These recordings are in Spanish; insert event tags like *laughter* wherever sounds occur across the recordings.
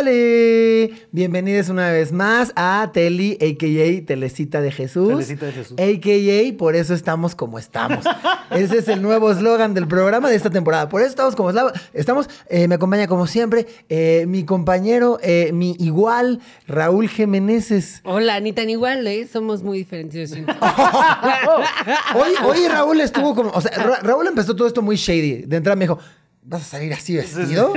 ¡Hola! Bienvenidos una vez más a Teli, a.k.a. Telecita de Jesús. Telecita de Jesús. A.k.a. Por eso estamos como estamos. *laughs* Ese es el nuevo eslogan del programa de esta temporada. Por eso estamos como estamos. Eh, me acompaña como siempre eh, mi compañero, eh, mi igual, Raúl Jiménez. Hola, ni tan igual, ¿eh? Somos muy diferentes. *laughs* *laughs* Hoy, hoy Raúl estuvo como. O sea, Ra- Raúl empezó todo esto muy shady. De entrada me dijo. ¿Vas a salir así vestido?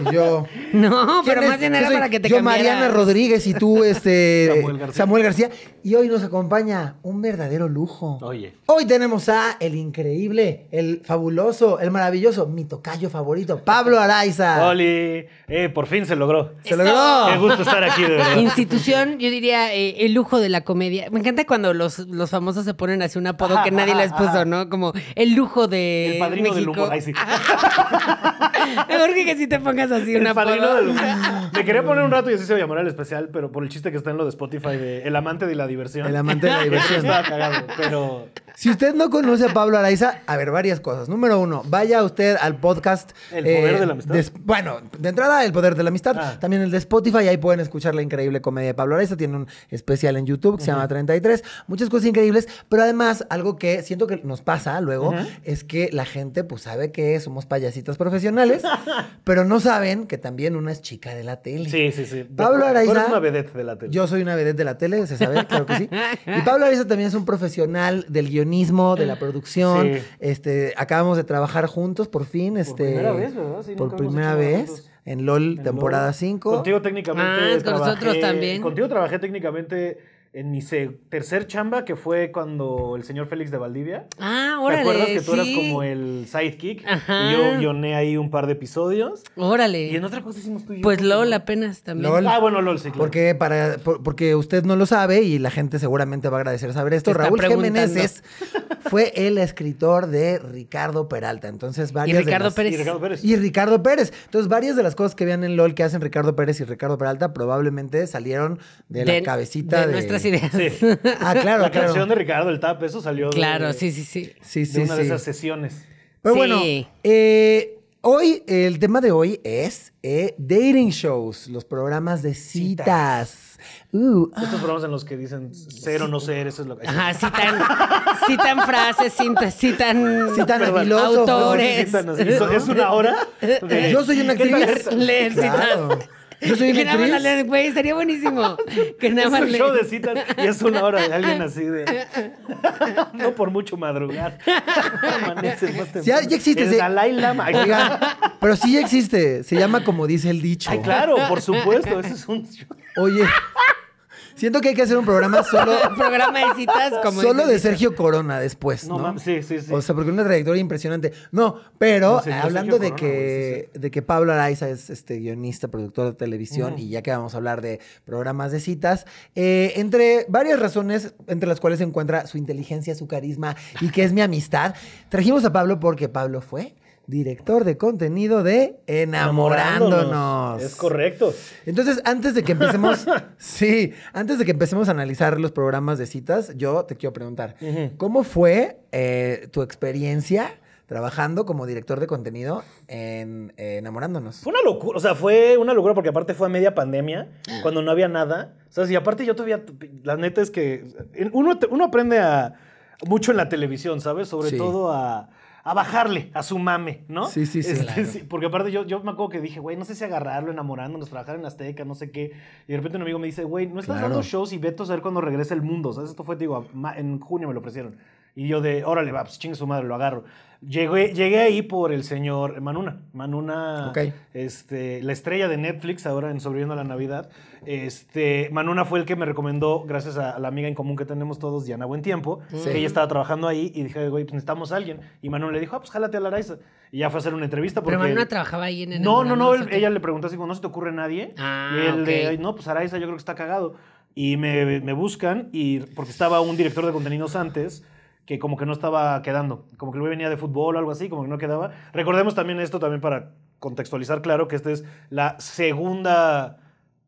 Y yo. *laughs* No, pero más bien era para que te Yo, cambiaras. Mariana Rodríguez y tú, este. *laughs* Samuel García. Samuel García. Y hoy nos acompaña un verdadero lujo. Oye. Hoy tenemos a el increíble, el fabuloso, el maravilloso, mi tocayo favorito, Pablo Araiza. Oli, eh, por fin se logró. Se logró. Qué gusto estar aquí, de verdad. Institución, yo diría, eh, el lujo de la comedia. Me encanta cuando los, los famosos se ponen así un apodo que nadie les puso, ¿no? Como el lujo de El padrino del humor. Ay, sí. *laughs* *laughs* Mejor que, si te pongas así un El apodo. padrino del humor. *laughs* Me quería poner un rato y así se llamará el especial, pero por el chiste que está en lo de Spotify de El amante de la diversión. El amante de la diversión. *laughs* Estaba cagado, pero... Si usted no conoce a Pablo Araiza, a ver, varias cosas. Número uno, vaya usted al podcast. El poder de la amistad. de- bueno, de entrada, el poder de la amistad. Ah. También el de Spotify, ahí pueden escuchar la increíble comedia de Pablo Araiza. Tiene un especial en YouTube que se llama 33. Muchas cosas increíbles, pero además, algo que siento que nos pasa luego es que la gente, pues, sabe que somos payasitas profesionales, *laughs* pero no saben que también una es chica de la tele. Sí, sí, sí. Pablo Tú Araiza. eres una vedette de la tele. Yo soy una vedette de la tele, se sabe, claro que sí. Y Pablo Araiza también es un profesional del guionismo, de la producción. Sí. Este, acabamos de trabajar juntos por fin. Este, primera vez, ¿verdad? Sí, por primera vez juntos. en LOL En temporada LOL. 5. Contigo técnicamente Ah, con nosotros también. Contigo trabajé técnicamente en mi tercer chamba, que fue cuando el señor Félix de Valdivia. Ah, ¿Te órale. acuerdas que tú eras como el sidekick? Ajá. Y yo guioné ahí un par de episodios. Órale. Y en otra cosa hicimos tú y yo. Pues. LOL apenas también. LOL. Ah, bueno, LOL, sí, claro. Porque, para, por- porque usted no lo sabe y la gente seguramente va a agradecer saber esto. Te está Raúl. Jiménez fue el escritor de Ricardo Peralta. Entonces, Y varias de Ricardo las- Pérez. Y Ricardo Pérez. Y Ricardo Pérez. Entonces, varias de las cosas que vean en LOL que hacen Ricardo Pérez y Ricardo Peralta probablemente salieron de, la cabecita de, de nuestras ideas. Sí. *laughs* Ah, claro, la claro. canción de Ricardo, el tap, eso salió de, Claro, sí, sí, sí. Sí, de sí, una de sí. esas sesiones. Pero Sí. bueno, eh, hoy, el tema de hoy es eh, dating shows, los programas de citas. Uh, ah. Estos programas en los que dicen ser o no ser, eso es lo que... Ajá, citan, citan frases, citan, citan, Citan a Perdón. filósofos. autores. Citan así. ¿Eso- ¿Es una hora? de- Yo soy una ¿Qué tal actriz. Leer Claro. citas. Yo soy *laughs* que nada más la güey, estaría buenísimo. *laughs* Que nada Es más un leen. show de citas y es una hora de alguien así de... *laughs* No por mucho madrugar. Amaneces más temprano. ya- ya existe El ese- Dalai Lama. Oigan, pero sí ya existe. Se llama como dice el dicho. Ay, claro, por supuesto. Ese es un show. Oye, siento que hay que hacer un programa solo, *laughs* programa de citas como solo de Sergio Corona después, ¿no? No, mames, sí, sí, sí. O sea, porque una trayectoria impresionante. No, pero No yo hablando Sergio de Corona, que, de que Pablo Araiza es este guionista, productor de televisión, y ya que vamos a hablar de programas de citas, eh, entre varias razones, entre las cuales se encuentra su inteligencia, su carisma y que es mi amistad, trajimos a Pablo porque Pablo fue director de contenido de Enamorándonos. Es correcto. Entonces, antes de que empecemos, *laughs* sí, antes de que empecemos a analizar los programas de citas, yo te quiero preguntar. ¿cómo fue eh, tu experiencia trabajando como director de contenido en eh, Enamorándonos? Fue una locura, o sea, fue una locura porque aparte fue a media pandemia, cuando no había nada. O sea, y aparte yo todavía, la neta es que uno, uno aprende a, mucho en la televisión, ¿sabes? Sobre Sí. todo a, a bajarle a su mame, ¿no? Sí, sí, sí, Este, claro. sí, porque aparte yo, yo me acuerdo que dije, güey, no sé si agarrarlo, enamorándonos, trabajar en Azteca, no sé qué. Y de repente un amigo me dice, güey, no estás Claro. dando shows y veto a ver cuando regrese el mundo. ¿Sabes? Esto fue, digo, en junio me lo ofrecieron. Y yo de, órale, va, pues chingue su madre, lo agarro. Llegué, llegué ahí por el señor Manuna. Manuna, Ok. este, la estrella de Netflix ahora en Sobreviviendo a la Navidad. Este, Manuna fue el que me recomendó, gracias a la amiga en común que tenemos todos, Diana Buen Tiempo, Sí. que ella estaba trabajando ahí y dije, güey, pues necesitamos a alguien. Y Manuna le dijo, ah, pues jálate a la Araiza. Y ya fue a hacer una entrevista porque... Pero Manuna trabajaba ahí en No, no, no, él- ella le preguntó así, como, ¿no se te ocurre nadie? Ah, y él de, ok. "Ay, no, pues Araiza yo creo que está cagado. Y me, me buscan, y porque estaba un director de contenidos antes, que como que no estaba quedando, como que el güey venía de fútbol o algo así, como que no quedaba. Recordemos también esto también para contextualizar claro que esta es la segunda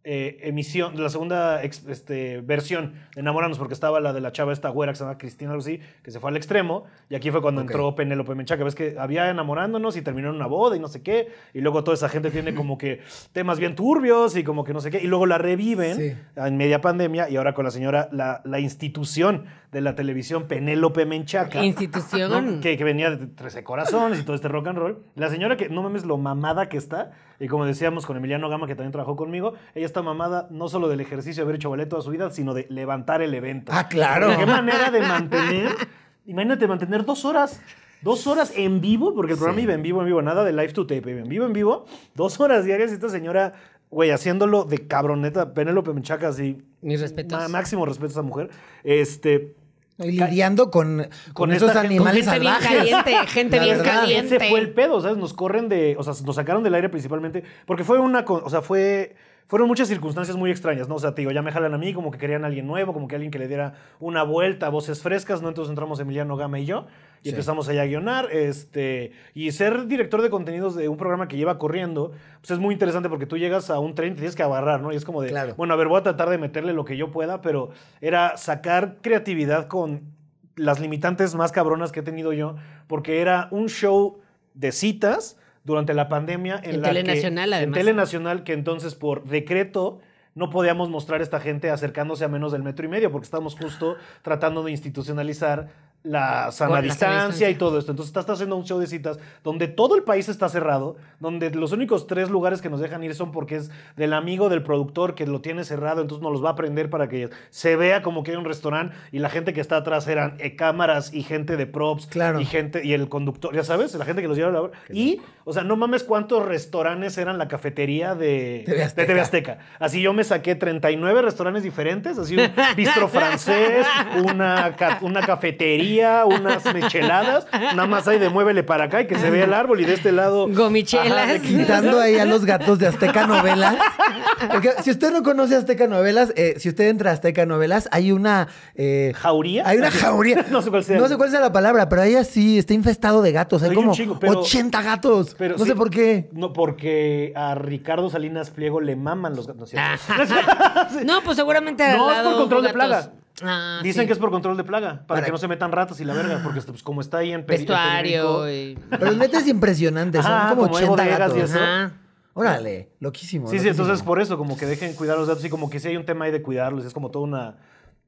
eh, emisión, la segunda este, versión de Enamorarnos, porque estaba la de la chava esta güera que se llama Cristina, algo así, que se fue al extremo, y aquí fue cuando Ok. entró Penélope Menchaca. Ves que había enamorándonos y terminó en una boda y no sé qué, y luego toda esa gente tiene como que temas bien turbios y como que no sé qué, y luego la reviven Sí. en media pandemia, y ahora con la señora, la, la institución de la televisión, Penélope Menchaca. Institución. ¿no? Que, que venía de 13 corazones y todo este rock and roll. La señora que, no mames lo mamada que está, y como decíamos con Emiliano Gama, que también trabajó conmigo, ella está mamada no solo del ejercicio de haber hecho ballet toda su vida, sino de levantar el evento. Ah, claro. Qué manera de mantener, imagínate, mantener dos horas. Dos horas en vivo, porque el programa Sí. iba en vivo, en vivo, nada de live to tape, iba en vivo, en vivo. Dos horas diarias y esta señora, güey, haciéndolo de cabroneta. Penélope Menchaca, así. Mis respetos. Máximo respeto a esa mujer. Este, Y lidiando con, con, Con esos esta gente- animales gente bien salvajes. caliente, gente La bien verdad. caliente. Ese fue el pedo, ¿sabes? Nos corren de. O sea, nos sacaron del aire principalmente. Porque fue una. O sea, fue. Fueron muchas circunstancias muy extrañas, ¿no? O sea, te digo, ya me jalan a mí, como que querían a alguien nuevo, como que alguien que le diera una vuelta, voces frescas, ¿no? Entonces entramos Emiliano Gama y yo, y Sí. empezamos allá a guionar, este, y ser director de contenidos de un programa que lleva corriendo, pues es muy interesante porque tú llegas a un tren y te tienes que agarrar, ¿no? Y es como de, Claro. bueno, a ver, voy a tratar de meterle lo que yo pueda, pero era sacar creatividad con las limitantes más cabronas que he tenido yo, porque era un show de citas durante la pandemia en, En la que- Telenacional, además. En Telenacional, que entonces por decreto no podíamos mostrar a esta gente acercándose a menos del metro y medio, porque estábamos justo tratando de institucionalizar la sana la distancia, distancia. y todo esto. Entonces estás haciendo un show de citas donde todo el país está cerrado, donde los únicos tres lugares que nos dejan ir son porque es del amigo del productor que lo tiene cerrado, entonces nos los va a prender para que se vea como que hay un restaurante y la gente que está atrás eran eh, cámaras y gente de props Claro. y gente y el conductor, ya sabes, la gente que los lleva a la y o sea, no mames cuántos restaurantes eran la cafetería de TV de Azteca. TV Azteca. Así yo me saqué 39 restaurantes diferentes, así un bistro francés, *laughs* una, una cafetería, unas micheladas, nada más hay de muévele para acá y que se vea el árbol y de este lado Gomichelas. Ajá, Quitando ahí a los gatos de Azteca Novelas. Porque si usted no conoce Azteca Novelas, eh, si usted entra a Azteca Novelas, hay una. eh, ¿Jauría? Hay una jauría. *laughs* No sé cuál sea. No sé cuál sea la palabra, pero ahí así está infestado de gatos. Hay como pero- 80 gatos. Pero no sí, sé por qué. No, porque a Ricardo Salinas Pliego le maman los gatos. ¿no? *laughs* No, pues seguramente. No, es por control de gatos. Ah, Dicen sí. que es por control de plaga, para, Para- que no se metan ratas y la verga, porque pues, como está ahí en Vestuario. y- Pero neta es impresionante. Son Ajá, como como hay 80 bodegas y eso. Ajá. Órale, loquísimo. Sí, sí, entonces por eso, como que dejen cuidar a los gatos y como que sí hay un tema ahí de cuidarlos, es como toda una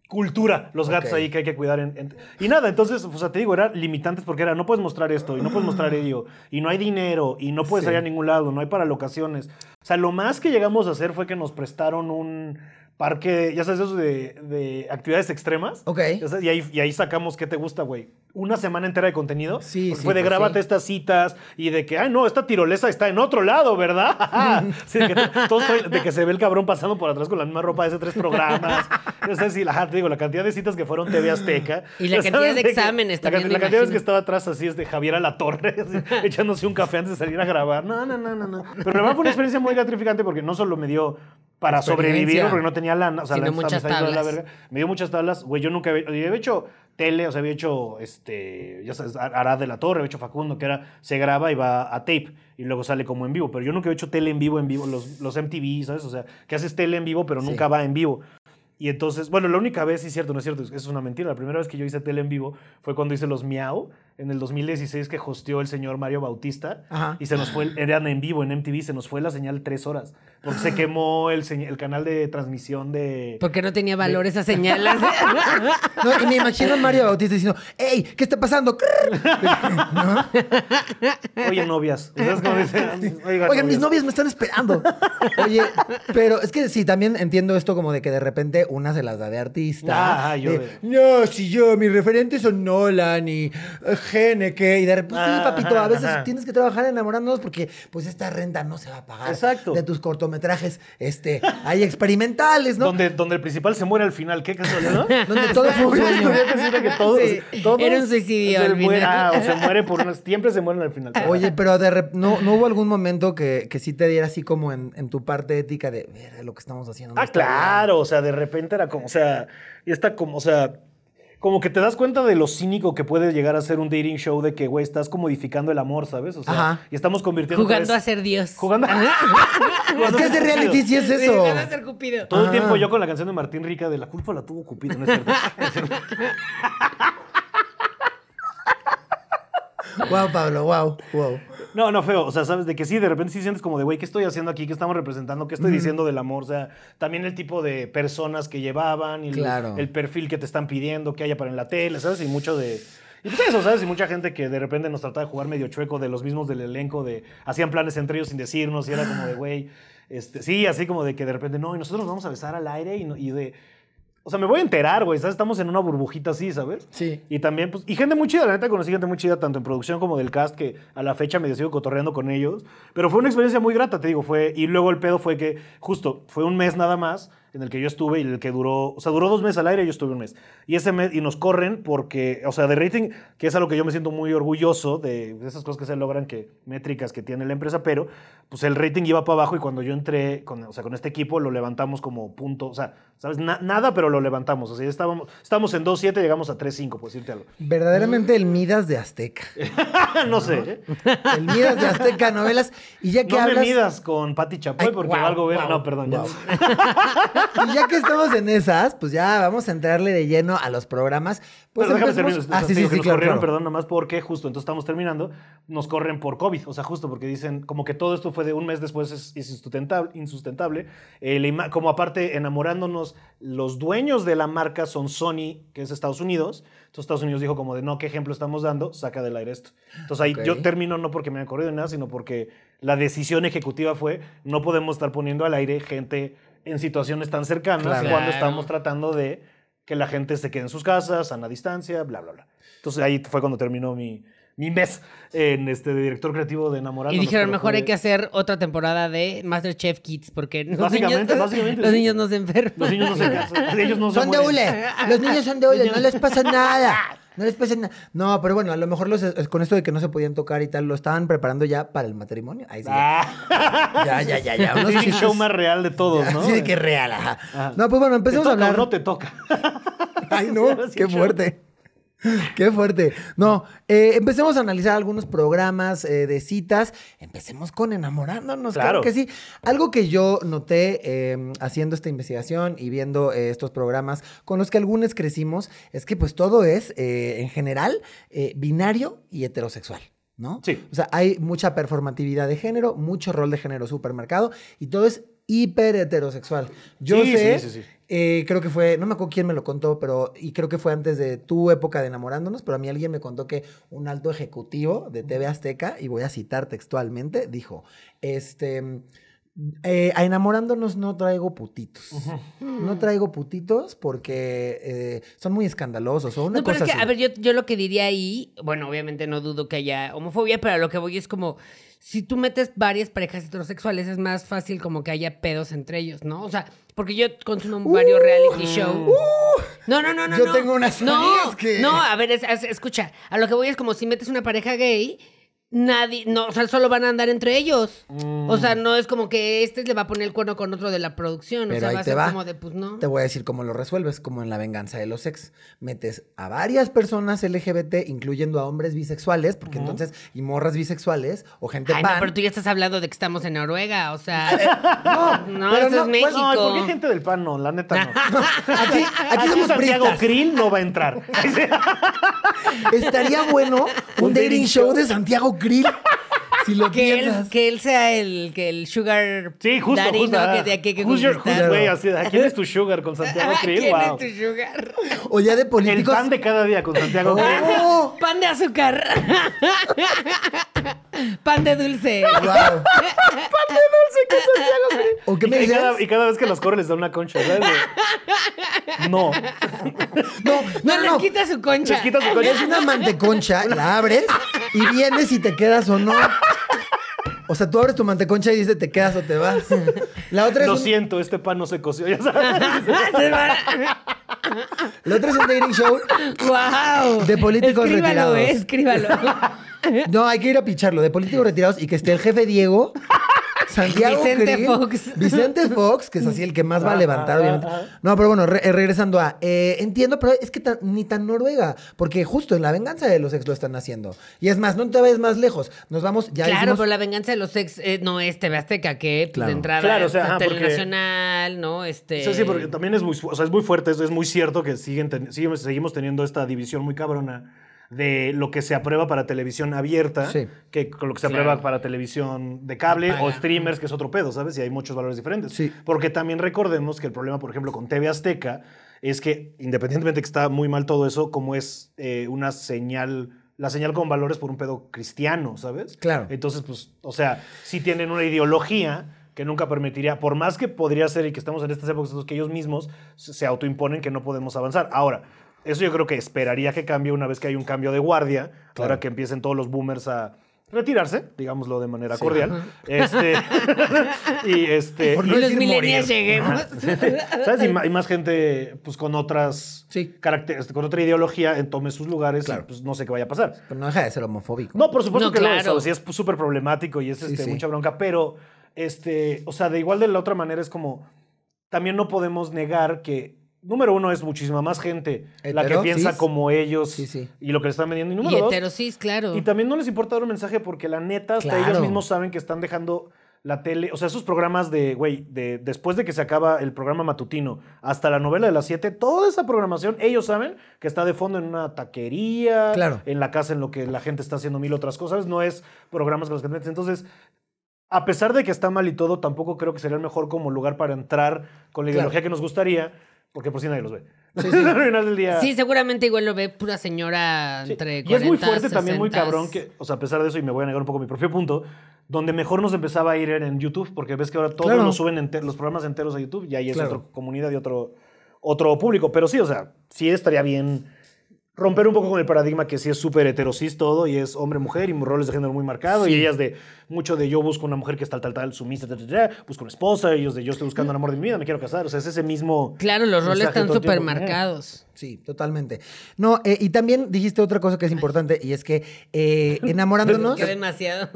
cultura, los gatos ahí que hay que cuidar. en- en- Y nada, entonces, o sea, te digo, eran limitantes porque era, no puedes mostrar esto y no puedes mostrar ello y no hay dinero y no puedes Sí. salir a ningún lado, no hay para locaciones. O sea, lo más que llegamos a hacer fue que nos prestaron un parque, ya sabes, eso de, de actividades extremas. Ok. Sabes, Y ahí, y ahí sacamos, ¿qué te gusta, güey? Una semana entera de contenido. Sí, Porque sí, fue de pues grábate sí. estas citas y de que, ay, no, esta tirolesa está en otro lado, ¿verdad? *laughs* sí, de, que de se ve el cabrón pasando por atrás con la misma ropa de hace tres programas. No sé si, ajá, te digo, la cantidad de citas que fueron TV Azteca. Y la cantidad sabes, de exámenes la, también, La cantidad de que estaba atrás así es de Javier a la Torre, *laughs* así, echándose un café antes de salir a grabar. No, no, no, no, no. Pero la verdad fue una experiencia muy gratificante porque no solo me dio para sobrevivir, porque no tenía lana, o sea, la muchas de la tablas. verga. Me dio muchas tablas. Güey, yo nunca había, había hecho tele, o sea, había hecho, este, ya sabes, Arad de la Torre, había hecho Facundo, que era, se graba y va a tape y luego sale como en vivo. Pero yo nunca había hecho tele en vivo, en vivo, los, los MTV, ¿sabes? O sea, que haces tele en vivo, pero Sí. nunca va en vivo. Y entonces, bueno, la única vez, sí es cierto, no es cierto, es- es una mentira. La primera vez que yo hice tele en vivo fue cuando hice los Miau en el 2016 que hosteó el señor Mario Bautista. Ajá. Y se nos fue, *gasps* eran en vivo en MTV, se nos fue la señal tres horas. Porque se quemó el, el canal de transmisión de... Porque no tenía valor esa señal. *laughs* No, y me imagino a Mario Bautista diciendo, ¡Ey! ¿Qué está pasando? *laughs* ¿No? Oye, novias. Oigan, Oigan, mis novias me están esperando. Oye, pero es que sí, también entiendo esto como de que de repente una se las da de artista. Ah, yo de, No, si yo, mis referentes son Nolan y eh, Geneke. Y de repente, sí, Ah, papito, a veces ajá. tienes que trabajar enamorándonos porque pues esta renta no se va a pagar. Exacto. De tus cortometrajes, este, hay experimentales, ¿no? Donde, donde el principal se muere al final. ¿Qué casualidad, no? *laughs* Donde todo fue un sueño. que todos, Sí, todos era un suicidio se al muere- final. ah, o se muere por unas... Siempre se mueren al final. Oye, pero de rep- ¿no, ¿no hubo algún momento que, que sí te diera así como en, en tu parte ética de ver lo que estamos haciendo? no Ah, está bien"? claro, o sea, de repente era como, o sea, y está como, o sea, como que te das cuenta de lo cínico que puede llegar a ser un dating show de que, güey, estás comodificando el amor, ¿sabes? O sea, Ajá. y estamos convirtiendo... Jugando a ser Dios. Jugando... *laughs* Es que ese reality sí es eso. jugando a ser Cupido. Todo el Ah. tiempo yo con la canción de Martín Rica de La culpa la tuvo Cupido, ¿no es cierto? Es cierto. Wow, Pablo, wow, wow. No, no, feo. O sea, sabes de que sí, de repente sí sientes como de, güey, ¿qué estoy haciendo aquí? ¿Qué estamos representando? ¿Qué estoy diciendo del amor? O sea, también el tipo de personas que llevaban y el- perfil que te están pidiendo que haya para en la tele, ¿sabes? Y mucho de. Y pues eso, ¿sabes? Y mucha gente que de repente nos trataba de jugar medio chueco de los mismos del elenco, de hacían planes entre ellos sin decirnos, y era como de, güey, este, sí, así como de que de repente, no, y nosotros nos vamos a besar al aire y, no- y de. O sea, me voy a enterar, güey, ¿sabes? Estamos en una burbujita así, ¿sabes? Sí. Y también, pues, y gente muy chida, la neta conocí gente muy chida, tanto en producción como del cast, que a la fecha me sigo cotorreando con ellos. Pero fue una experiencia muy grata, te digo, fue, y luego el pedo fue que, justo, fue un mes nada más en el que yo estuve y el que duró, o sea, duró dos meses al aire y yo estuve un mes. Y ese mes, y nos corren porque, o sea, de rating, que es algo que yo me siento muy orgulloso de, de esas cosas que se logran, que métricas que tiene la empresa, pero, pues el rating iba para abajo y cuando yo entré, con, o sea, con este equipo lo levantamos como punto, o sea, ¿sabes? Na- nada, pero lo levantamos, o sea, estábamos, estábamos en 2.7, llegamos a 3.5, por decirte algo. Verdaderamente el Midas de Azteca. *laughs* no sé, ¿eh? *laughs* El Midas de Azteca Novelas. Y ya que No hablas. me midas con Pati Chapoy Ay, porque guau, algo ver. no, perdón, ya. *laughs* Y ya que estamos en esas, pues ya vamos a entrarle de lleno a los programas. Pues Pero déjame terminar. Ah, sí, sí, sí, nos claro, corrieron, claro. perdón, nomás porque justo, entonces estamos terminando, nos corren por COVID. O sea, justo porque dicen, como que todo esto fue de un mes después es, es insustentable. insustentable. Eh, como aparte, enamorándonos, los dueños de la marca son Sony, que es Estados Unidos. Entonces Estados Unidos dijo como de, no, ¿qué ejemplo estamos dando? Saca del aire esto. Entonces ahí Ok. yo termino no porque me hayan corrido nada, sino porque la decisión ejecutiva fue, no podemos estar poniendo al aire gente en situaciones tan cercanas Claro. cuando estamos tratando de que la gente se quede en sus casas, sana distancia, bla, bla, bla. Entonces ahí fue cuando terminó mi, mi mes en este de director creativo de Enamorándonos. Y dijeron, mejor fue- hay que hacer otra temporada de Masterchef Kids, porque los *laughs* Básicamente, niños, básicamente, los sí. niños no se enferman. Los niños no se casan, ellos no se Son de hule. Los niños son de hule. No les pasa nada. No les pasa nada. No, pero bueno, a lo mejor los, con esto de que no se podían tocar y tal, lo estaban preparando ya para el matrimonio. Ahí sí. ya. Ah, Ya, ya, ya, ya. Unos es el show más real de todos, ¿no? De que real, ajá. Ajá. No, pues bueno, ¿Te empecemos a hablar. no te toca? *laughs* Ay, no, Sí, qué show. fuerte. *laughs* Qué fuerte. No, eh, empecemos a analizar algunos programas eh, de citas. Empecemos con enamorándonos, claro. Claro. que sí. Algo que yo noté eh, haciendo esta investigación y viendo eh, estos programas con los que algunos crecimos es que pues todo es, en general, binario y heterosexual. ¿No? Sí. O sea, hay mucha performatividad de género, mucho rol de género supermercado y todo es hiper heterosexual. Yo Sí, sé sí, sí, sí. eh, creo que fue, no me acuerdo quién me lo contó, pero, y creo que fue antes de tu época de enamorándonos, pero a mí alguien me contó que un alto ejecutivo de TV Azteca, y voy a citar textualmente, dijo, este, eh, a enamorándonos no traigo putitos. No traigo putitos porque eh, son muy escandalosos o una No, pero cosa es que, así. a ver, yo, yo lo que diría ahí, bueno, obviamente no dudo que haya homofobia, pero a lo que voy es como, si tú metes varias parejas heterosexuales, es más fácil como que haya pedos entre ellos, ¿no? O sea, porque yo consumo varios reality shows. no, no, no, no. Uh. Yo no. tengo unas no, que- No, a ver, es- es- escucha, a lo que voy es como si metes una pareja gay, nadie, no, o sea, solo van a andar entre ellos. O sea, no es como que este le va a poner el cuerno con otro de la producción. Pero o sea, ahí va a te ser va. como de, pues no. Te voy a decir cómo lo resuelves, como en la venganza de los ex. Metes a varias personas LGBT, incluyendo a hombres bisexuales, porque entonces, y morras bisexuales, o gente Ay, no, pan. pero tú ya estás hablando de que estamos en Noruega, o sea. *laughs* No, no, pero esto no, es pues, México. No, ¿por qué gente del PAN no? La neta no. *laughs* Aquí, aquí Aquí somos Santiago. Krill no va a entrar. *laughs* Estaría bueno un, Un dating dating show show. de Santiago Krill. Si lo que él, que él sea el, que el sugar Sí, justo, daddy, justo. ¿no? ah. Que de aquí hay que Who's your- conquistar. who's- güey, así de, ¿a ¿Quién es tu sugar con *laughs* Santiago Krill? ¿Quién Wow. es tu sugar? O ya de El políticos. pan de cada día con Santiago Krill. ¡Oh! *laughs* Pan de azúcar. *laughs* *laughs* Pan de dulce. Wow. *laughs* ¿O qué me y, dices? cada, y cada vez que los corre les da una concha, ¿sabes? *laughs* No. No, No, no, les no. quita su concha. Les quita su concha. Es una manteconcha, la abres y vienes y te quedas o no. O sea, tú abres tu manteconcha y dices te quedas o te vas. La otra es, Lo un, siento, este pan no se coció, ya sabes. La otra es un dating show. ¡Wow! De políticos escríbalo, retirados. eh, escríbalo. No, hay que ir a picharlo. De políticos retirados y que esté el jefe Diego Santiago Vicente Krill, Fox. Vicente Fox, que es así el que más va a levantar, obviamente. No, pero bueno, re- eh, regresando a. eh, entiendo, pero es que tan- ni tan Noruega, porque justo en la venganza de los ex lo están haciendo. Y es más, no te vayas más lejos. Nos vamos, ya claro, hicimos- pero la venganza de los ex eh, no es TV Azteca, que pues, Claro. de entrada Claro, o sea, es ajá, porque- Telenacional, ¿no? Este... Sí, sí, porque también es muy, o sea, es muy fuerte, es, es muy cierto que siguen ten- siguen- seguimos teniendo esta división muy cabrona de lo que se aprueba para televisión abierta, Sí. que con lo que se Claro. aprueba para televisión de cable o streamers, que es otro pedo, ¿sabes? Y hay muchos valores diferentes. Sí. Porque también recordemos que el problema, por ejemplo, con TV Azteca es que, independientemente de que está muy mal todo eso, como es eh, una señal, la señal con valores por un pedo cristiano, ¿sabes? Claro. Entonces, pues, o sea, sí tienen una ideología que nunca permitiría, por más que podría ser y que estamos en estas épocas, que ellos mismos se autoimponen que no podemos avanzar. Ahora, eso yo creo que esperaría que cambie una vez que hay un cambio de guardia, Claro. ahora que empiecen todos los boomers a retirarse, digámoslo de manera cordial. Este, *laughs* y este... Por Y no los decir millennials lleguemos. ¿Sabes? Y, y más gente pues con otras Sí. caracteres- con otra ideología eh, tome sus lugares Claro. y pues no sé qué vaya a pasar. Pero no deja de ser homofóbico. No, por supuesto No, que lo es, claro. o sea, es súper problemático y es Sí, este, sí. mucha bronca, pero, este, o sea, de igual de la otra manera es como, también no podemos negar que, número uno, es muchísima más gente la que piensa como ellos Sí, sí. y lo que le están vendiendo. Y Y número dos, heterosis, claro. y también no les importa dar un mensaje porque la neta, hasta Claro. ellos mismos saben que están dejando la tele, o sea, esos programas de, güey, de, después de que se acaba el programa matutino hasta la novela de las 7, toda esa programación, ellos saben que está de fondo en una taquería, Claro. en la casa en lo que la gente está haciendo mil otras cosas, no es programas con los que metes. Entonces, a pesar de que está mal y todo, tampoco creo que sería el mejor como lugar para entrar con la Claro. ideología que nos gustaría, porque por si nadie los ve. *laughs* Al final del día... Sí, seguramente igual lo ve pura señora Sí, entre Y es muy 40, fuerte también, muy 60. cabrón, que, o sea, a pesar de eso, y me voy a negar un poco mi propio punto, donde mejor nos empezaba a ir era en YouTube, porque ves que ahora todos Claro. nos suben enter- los programas enteros a YouTube y ahí es Claro. otra comunidad y otro, otro público. Pero sí, o sea, sí estaría bien romper un poco con el paradigma que sí es súper heterosis todo y es hombre-mujer y roles de género muy marcados y ellas de mucho de yo busco una mujer que es tal, tal, tal, sumisa, tal, tal, tal, busco una esposa, ellos de yo estoy buscando el amor de mi vida, me quiero casar, o sea, es ese mismo... Claro, los roles están súper marcados. Sí, totalmente. No, eh, y también dijiste otra cosa que es importante y es que eh, enamorándonos, *laughs* Qué demasiado.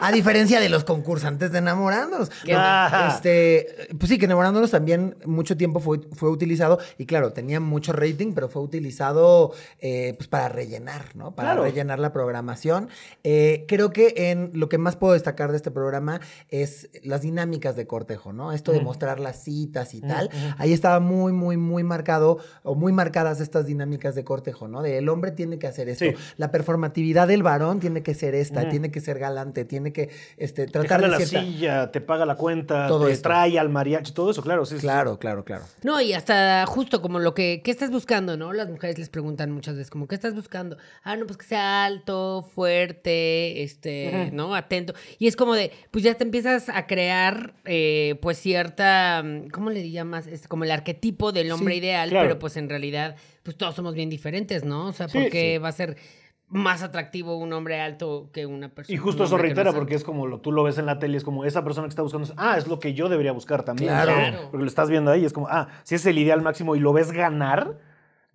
a diferencia de los concursantes de enamorándonos, no, este, pues sí, que enamorándonos también mucho tiempo fue, fue utilizado y claro, tenía mucho rating, pero fue utilizado eh, pues para rellenar, ¿no? Para Claro. rellenar la programación. Eh, creo que en lo que más puedo destacar de este programa es las dinámicas de cortejo, ¿no? Esto de mostrar las citas y tal. Ahí estaba muy, muy, muy marcado o muy marcadas estas dinámicas de cortejo, ¿no? De el hombre tiene que hacer esto. Sí. La performatividad del varón tiene que ser esta, tiene que ser galante, tiene que este, Te tratar de la cierta... silla, te paga la cuenta, Todo te esto. trae al mariachi, todo eso, claro, sí. sí. Claro, claro, claro. No, y hasta justo como lo que, ¿qué estás buscando, no? Las mujeres les preguntan muchas veces, como, ¿qué estás buscando? Ah, no, pues que sea alto, fuerte, este. ¿no? Atento. Y es como de, pues ya te empiezas a crear, eh, pues cierta, mm, ¿cómo le llamas? Es como el arquetipo del hombre Sí, ideal, claro. pero pues en realidad, pues todos somos bien diferentes, ¿no? O sea, Sí, porque sí. va a ser más atractivo un hombre alto que una persona. Y justo eso no reitera, porque es como lo, tú lo ves en la tele, es como esa persona que está buscando, ah, es lo que yo debería buscar también. Claro. Porque lo estás viendo ahí, es como, ah, si es el ideal máximo y lo ves ganar,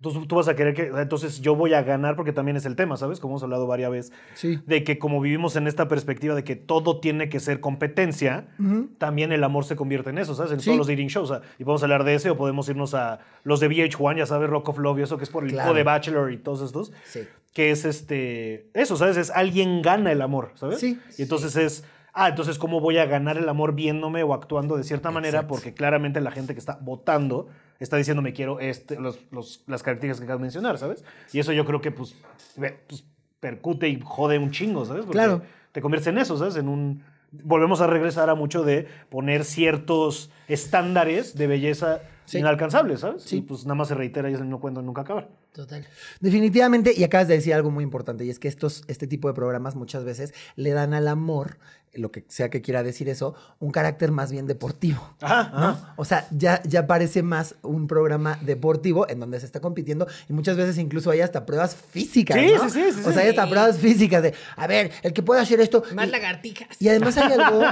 entonces tú vas a querer que, entonces yo voy a ganar porque también es el tema, ¿sabes? Como hemos hablado varias veces, Sí. de que como vivimos en esta perspectiva de que todo tiene que ser competencia, también el amor se convierte en eso, ¿sabes? En Sí. todos los dating shows. o sea, y podemos hablar de ese o podemos irnos a los de VH1, ya sabes, Rock of Love y eso que es por el Claro. tipo de Bachelor y todos estos Sí. que es este, eso, ¿sabes? Es alguien gana el amor, ¿sabes? Sí. Y entonces es, ah, entonces cómo voy a ganar el amor viéndome o actuando de cierta manera, Exacto. porque claramente la gente que está votando está diciendo me quiero este, los, los- las características que acabas de mencionar, ¿sabes? Y eso yo creo que pues, pues, percute y jode un chingo, ¿sabes? Porque Claro. Te conviertes en eso, ¿sabes? En un... Volvemos a regresar a mucho de poner ciertos estándares de belleza Sí. inalcanzables, ¿sabes? Sí. Y pues nada más se reitera y es el mismo cuento nunca acabar. Total. Definitivamente, y acabas de decir algo muy importante, y es que estos, este tipo de programas muchas veces le dan al amor, lo que sea que quiera decir eso, un carácter más bien deportivo. *laughs* Ajá, ¿no? ajá. O sea, ya, ya parece más un programa deportivo en donde se está compitiendo y muchas veces incluso hay hasta pruebas físicas. Sí, ¿no? sí, sí, sí, O sea, hay hasta sí. pruebas físicas de, a ver, el que puede hacer esto. Más y- lagartijas. y además hay algo.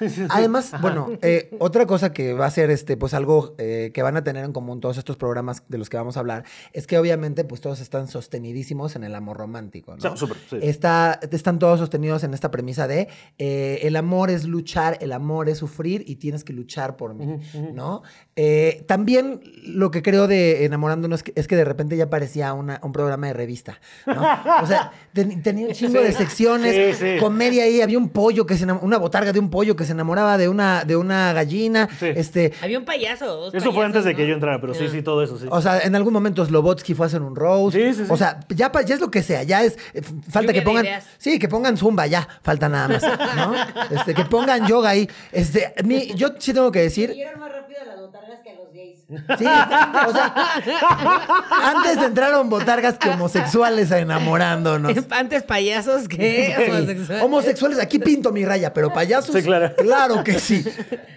*laughs* Además, bueno, eh, otra cosa que va a ser este, pues algo eh, que van a tener en común todos estos programas de los que vamos a hablar es que obviamente pues todos están sostenidísimos en el amor romántico, ¿no? Sí, súper, sí. Está, están todos sostenidos en esta premisa de eh, el amor es luchar, el amor es sufrir y tienes que luchar por mí, ¿no? Eh, también lo que creo de Enamorándonos es que, es que de repente ya parecía una- un programa de revista, ¿no? O sea, ten- tenía un chingo de secciones, Sí, sí. comedia ahí, había un pollo que se una botarga de un pollo que se enamoraba de una, de una gallina, Sí. este... Había un payaso. dos Eso fue antes de payasos, que yo entrara, pero sí, sí, todo eso, sí. O sea, en algún momento Slobotsky fue a hacer un roast. Sí, sí, sí. O sea, ya, es lo que sea. Ya es. eh, Falta Lluvia que pongan. Sí, que pongan zumba, ya. Falta nada más. ¿No? *laughs* Este, que pongan yoga ahí. Este, mi- yo sí tengo que decir. Más rápido botargas que a los gays. Sí, o sea, antes entraron botargas que homosexuales a enamorándonos. *laughs* Antes payasos que Sí. homosexuales. Homosexuales, aquí pinto mi raya, pero payasos. Sí, claro. Claro que sí.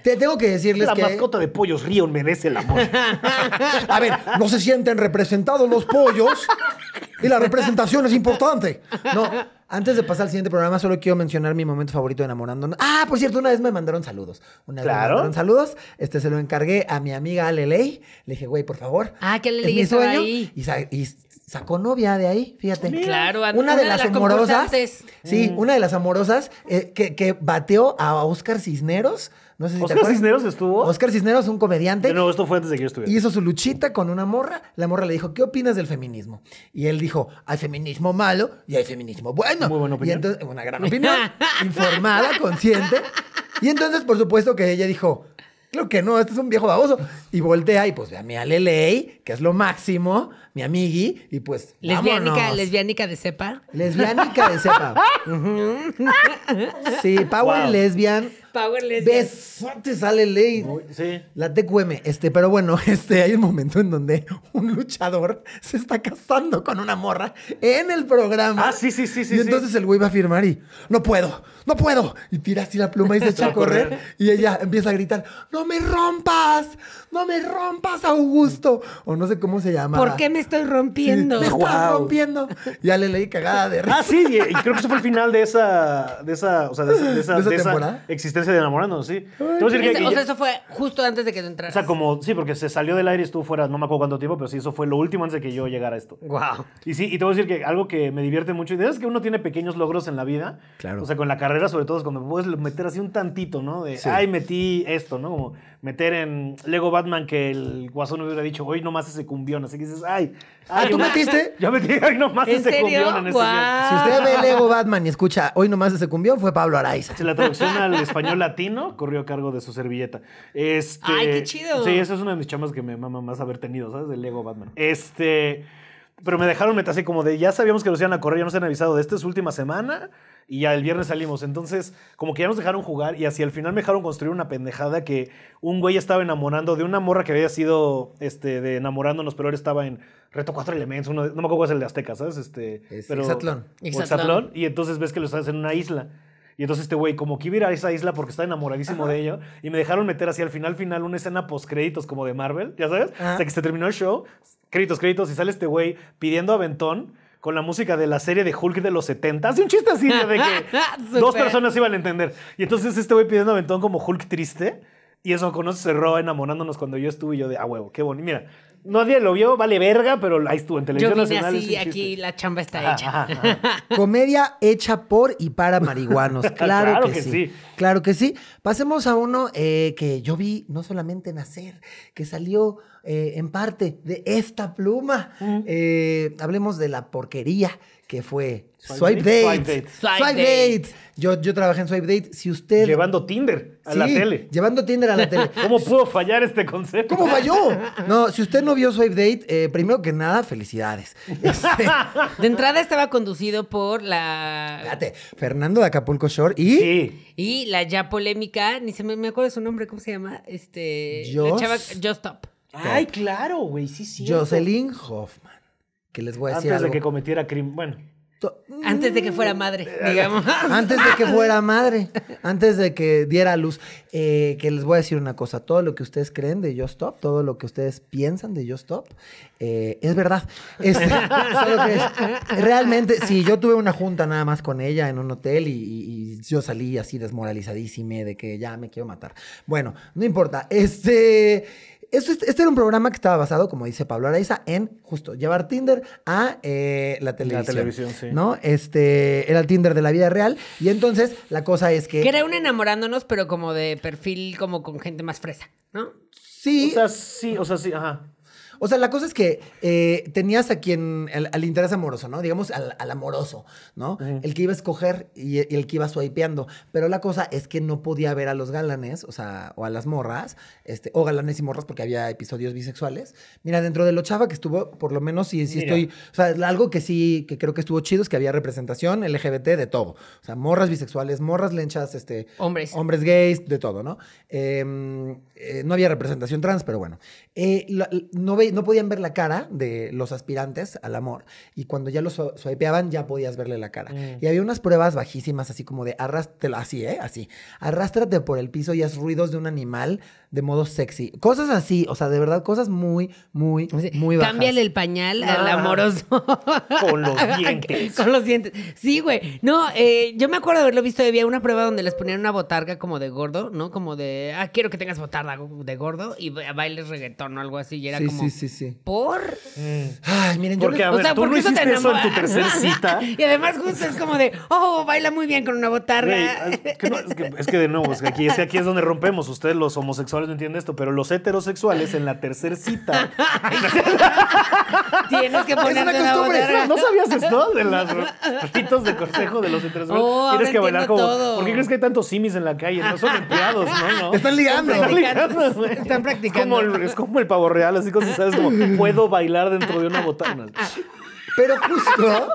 Te tengo que decirles la que. mascota de pollos Río merece el amor. A ver, no se sienten representados los pollos y la representación es importante. No, antes de pasar al siguiente programa, solo quiero mencionar mi momento favorito de enamorándonos. Ah, por cierto, una vez me mandaron saludos. Una vez Claro. me mandaron saludos. Este se lo encargué a mi amiga Aleley. Le dije, güey, por favor. Ah, que es Aleley mi estaba sueño. ahí. Y, sa- y sacó novia de ahí, fíjate. Claro, una, de las, amorosas. Sí, Mm. una de las amorosas eh, que, que bateó a Oscar Cisneros. No sé si te ¿Oscar. Cisneros estuvo? Oscar Cisneros, un comediante. Nuevo, esto fue antes de que yo estuviera. Hizo su luchita con una morra. La morra le dijo, ¿qué opinas del feminismo? Y él dijo, hay feminismo malo y hay feminismo bueno. Muy buena Y opinión. entonces, una gran opinión, *laughs* informada, consciente. Y entonces, por supuesto que ella dijo, creo que no, este es un viejo baboso. Y voltea y pues ve a mi Aleley, que es lo máximo, mi amigui, y pues Lesbiánica, vámonos. lesbiánica de cepa. Lesbiánica de cepa. *laughs* sí, power Wow. lesbian. Power lesbian. Besote sale ley. Sí. La TQM, este, pero bueno, *laughs* este, hay un momento en donde un luchador se está casando con una morra en el programa. Ah, sí, sí, sí, sí, Y sí. entonces el güey va a firmar y, no puedo, no puedo. Y tira así la pluma y se *laughs* echa a correr. Y ella empieza a gritar, no me rompas, no me rompas, Augusto. O no sé cómo se llama. ¿Por qué me estoy rompiendo? Me estás Guau. rompiendo. Ya le leí cagada de risa. Ah, sí, y, creo que eso fue el final de esa, de esa, o sea, de esa, de esa, ¿De esa de esa temporada? De enamorándonos, sí. Te voy a decir que- Ese- que o ya- sea, eso fue justo antes de que tú o entraras. sea, como, sí, porque se salió del aire y estuvo fuera, no me acuerdo cuánto tiempo, pero sí, eso fue lo último antes de que yo llegara a esto. Wow. Y sí, y te voy a decir que algo que me divierte mucho, y es que uno tiene pequeños logros en la vida. Claro. O sea, con la carrera, sobre todo, es cuando puedes meter así un tantito, ¿no? De, ay, metí esto, ¿no? Como meter en Lego Batman que el guasón hubiera dicho, hoy nomás ese cumbión. Así que dices, ay. ay Ah, ¿tú metiste? *laughs* Yo metí, ay, nomás ¿En ese serio? cumbión en ese guion. Si usted ve Lego Batman y escucha hoy nomás ese cumbión, fue Pablo Araiza. Sí, la traducción al español latino corrió a cargo de su servilleta. Este, Ay, qué chido. Sí, esa es una de mis chamas que me mama más haber tenido, ¿sabes? De Lego Batman. Este. Pero me dejaron meter así como de ya sabíamos que nos iban a correr, ya nos han avisado de esta es última semana y ya el viernes salimos. Entonces, como que ya nos dejaron jugar y hacia el final me dejaron construir una pendejada que un güey estaba enamorando de una morra que había sido este, de enamorándonos, pero ahora estaba en Reto Cuatro Elementos, uno de- no me acuerdo cuál es el de Azteca, ¿sabes? Este, Es pero, Hexatlón. Hexatlón, y entonces ves que lo estás en una isla. Y entonces este güey como que iba a ir a esa isla porque está enamoradísimo de ello. Y me dejaron meter así al final, final, una escena post créditos como de Marvel, ¿ya sabes? Ajá. O sea, que se terminó el show, créditos, créditos, y sale este güey pidiendo aventón con la música de la serie de Hulk de los 70. Hace un chiste así de que *laughs* dos Súper. personas iban a entender. Y entonces este güey pidiendo aventón como Hulk triste. Y eso con eso cerró enamorándonos cuando yo estuve y yo de, ah, huevo, qué bonito. Mira, nadie lo vio, vale verga, pero ahí estuvo en Yo televisión vine nacional. así, aquí chiste. la chamba está hecha. ajá, ajá. *laughs* Comedia hecha por y para marihuanos. *laughs* Claro, Claro que, que sí. sí. Claro que sí. Pasemos a uno eh, que yo vi no solamente nacer, que salió eh, en parte de esta pluma. Eh, hablemos de la porquería que fue Swipe Date. Swipe Date. Yo, yo trabajé en Swipe Date. Si usted. Llevando Tinder a la tele. Llevando Tinder a la tele. *laughs* ¿Cómo pudo fallar este concepto? ¿Cómo falló? No, si usted no vio Swipe Date, eh, primero que nada, felicidades. *laughs* Este, De entrada estaba conducido por la... espérate, Fernando de Acapulco Shore y. Sí. Y la ya polémica, ni se me, me acuerdo de su nombre, ¿cómo se llama? Este... Joss. La chava... Just Stop. Ay, claro, güey, sí, sí. Jocelyn Hoffman. Que les voy a decir Antes de que cometiera crimen. Bueno, To- Antes de que fuera madre, digamos. *laughs* Antes de que fuera madre, *laughs* antes de que diera a luz, eh, que les voy a decir una cosa, todo lo que ustedes creen de Just Stop, todo lo que ustedes piensan de Just Stop, eh, es verdad. *laughs* Solo que es- realmente, sí, yo tuve una junta nada más con ella en un hotel y, y- y yo salí así desmoralizadísima de que ya me quiero matar. Bueno, no importa. Este... Esto, es- este era un programa que estaba basado, como dice Pablo Araiza, en justo llevar Tinder a eh, la televisión. televisión, sí. ¿No? Este era el Tinder de la vida real. Y entonces la cosa es que. Que era un enamorándonos, pero como de perfil, como con gente más fresa, ¿no? Sí. O sea, sí, o sea, sí, ajá. O sea, la cosa es que eh, tenías a quien, al, al interés amoroso, ¿no? Digamos al, al amoroso, ¿no? El que iba a escoger y, y el que iba swipeando. Pero la cosa es que no podía ver a los galanes, o sea, o a las morras, este, o galanes y morras, porque había episodios bisexuales. Mira, dentro de lo chava que estuvo, por lo menos sí, sí Mira. estoy. O sea, algo que sí, que creo que estuvo chido es que había representación LGBT de todo. O sea, morras bisexuales, morras lenchas, este. Hombres. Hombres gays, de todo, ¿no? Eh, eh, no había representación trans, pero bueno. Eh, la- no, ve- no podían ver la cara de los aspirantes al amor. Y cuando ya los swi- swipeaban, ya podías verle la cara. Mm. Y había unas pruebas bajísimas, así como de arrástrate, así, ¿eh? Así. Arrástrate por el piso y haz ruidos de un animal de modo sexy. Cosas así, o sea, de verdad, cosas muy, muy, muy bajas. Cámbiale el pañal al amoroso. *laughs* Con los *laughs* dientes. Con los dientes. Sí, güey. No, eh, yo me acuerdo de haberlo visto. Había una prueba donde les ponían una botarga como de gordo, ¿no? Como de, ah, quiero que tengas botarga de gordo y ba- bailes reggaetón o algo así. Y era Sí, como, sí, sí, sí. ¿por? Ay, miren, yo Porque, les- a O ver, sea, tú ¿por no qué eso te hiciste eso en tu enamora? tercer *laughs* cita. y además justo es como de, oh, baila muy bien con una botarga. Es, que no- es que, es que de nuevo, es que aquí, es que aquí es donde rompemos. Ustedes, los homosexuales, no entienden esto, pero los heterosexuales en la tercer cita. *laughs* Tienes que ponerte una una, costumbre. botarga. ¿No sabías esto? De los ritos de cortejo de los heterosexuales. Oh, Tienes que bailar como. todo. ¿Por qué crees que hay tantos simis en la calle? No son empleados, ¿no? *laughs* no. Están ligando. Están ligando. Están practicando. Es como, el, es como el pavo real, así como, ¿sabes? Como, puedo bailar dentro de una botana. Pero justo,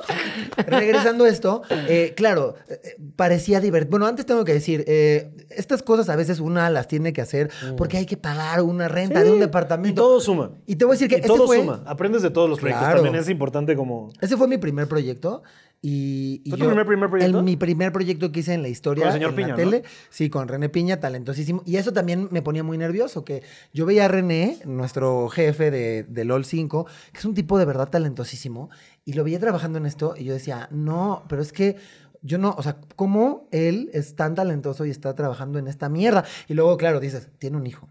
regresando a esto, eh, claro, eh, parecía divertido. Bueno, antes tengo que decir, eh, estas cosas a veces una las tiene que hacer porque hay que pagar una renta de un Mm. Departamento. Y todo suma. Y te voy a decir que Y ese todo fue, suma. Aprendes de todos los proyectos. Claro. También es importante como. ese fue mi primer proyecto. Y, y ¿Fue tu primer, primer proyecto? el- mi primer proyecto que hice en la historia. Con el señor en Piña, la ¿no? tele. Sí, con René Piña, talentosísimo. Y eso también me ponía muy nervioso, que yo veía a René, nuestro jefe de, de LOL 5, que es un tipo de verdad talentosísimo, y lo veía trabajando en esto, y yo decía, no, pero es que yo no, o sea, ¿cómo él es tan talentoso y está trabajando en esta mierda? Y luego, claro, dices, tiene un hijo.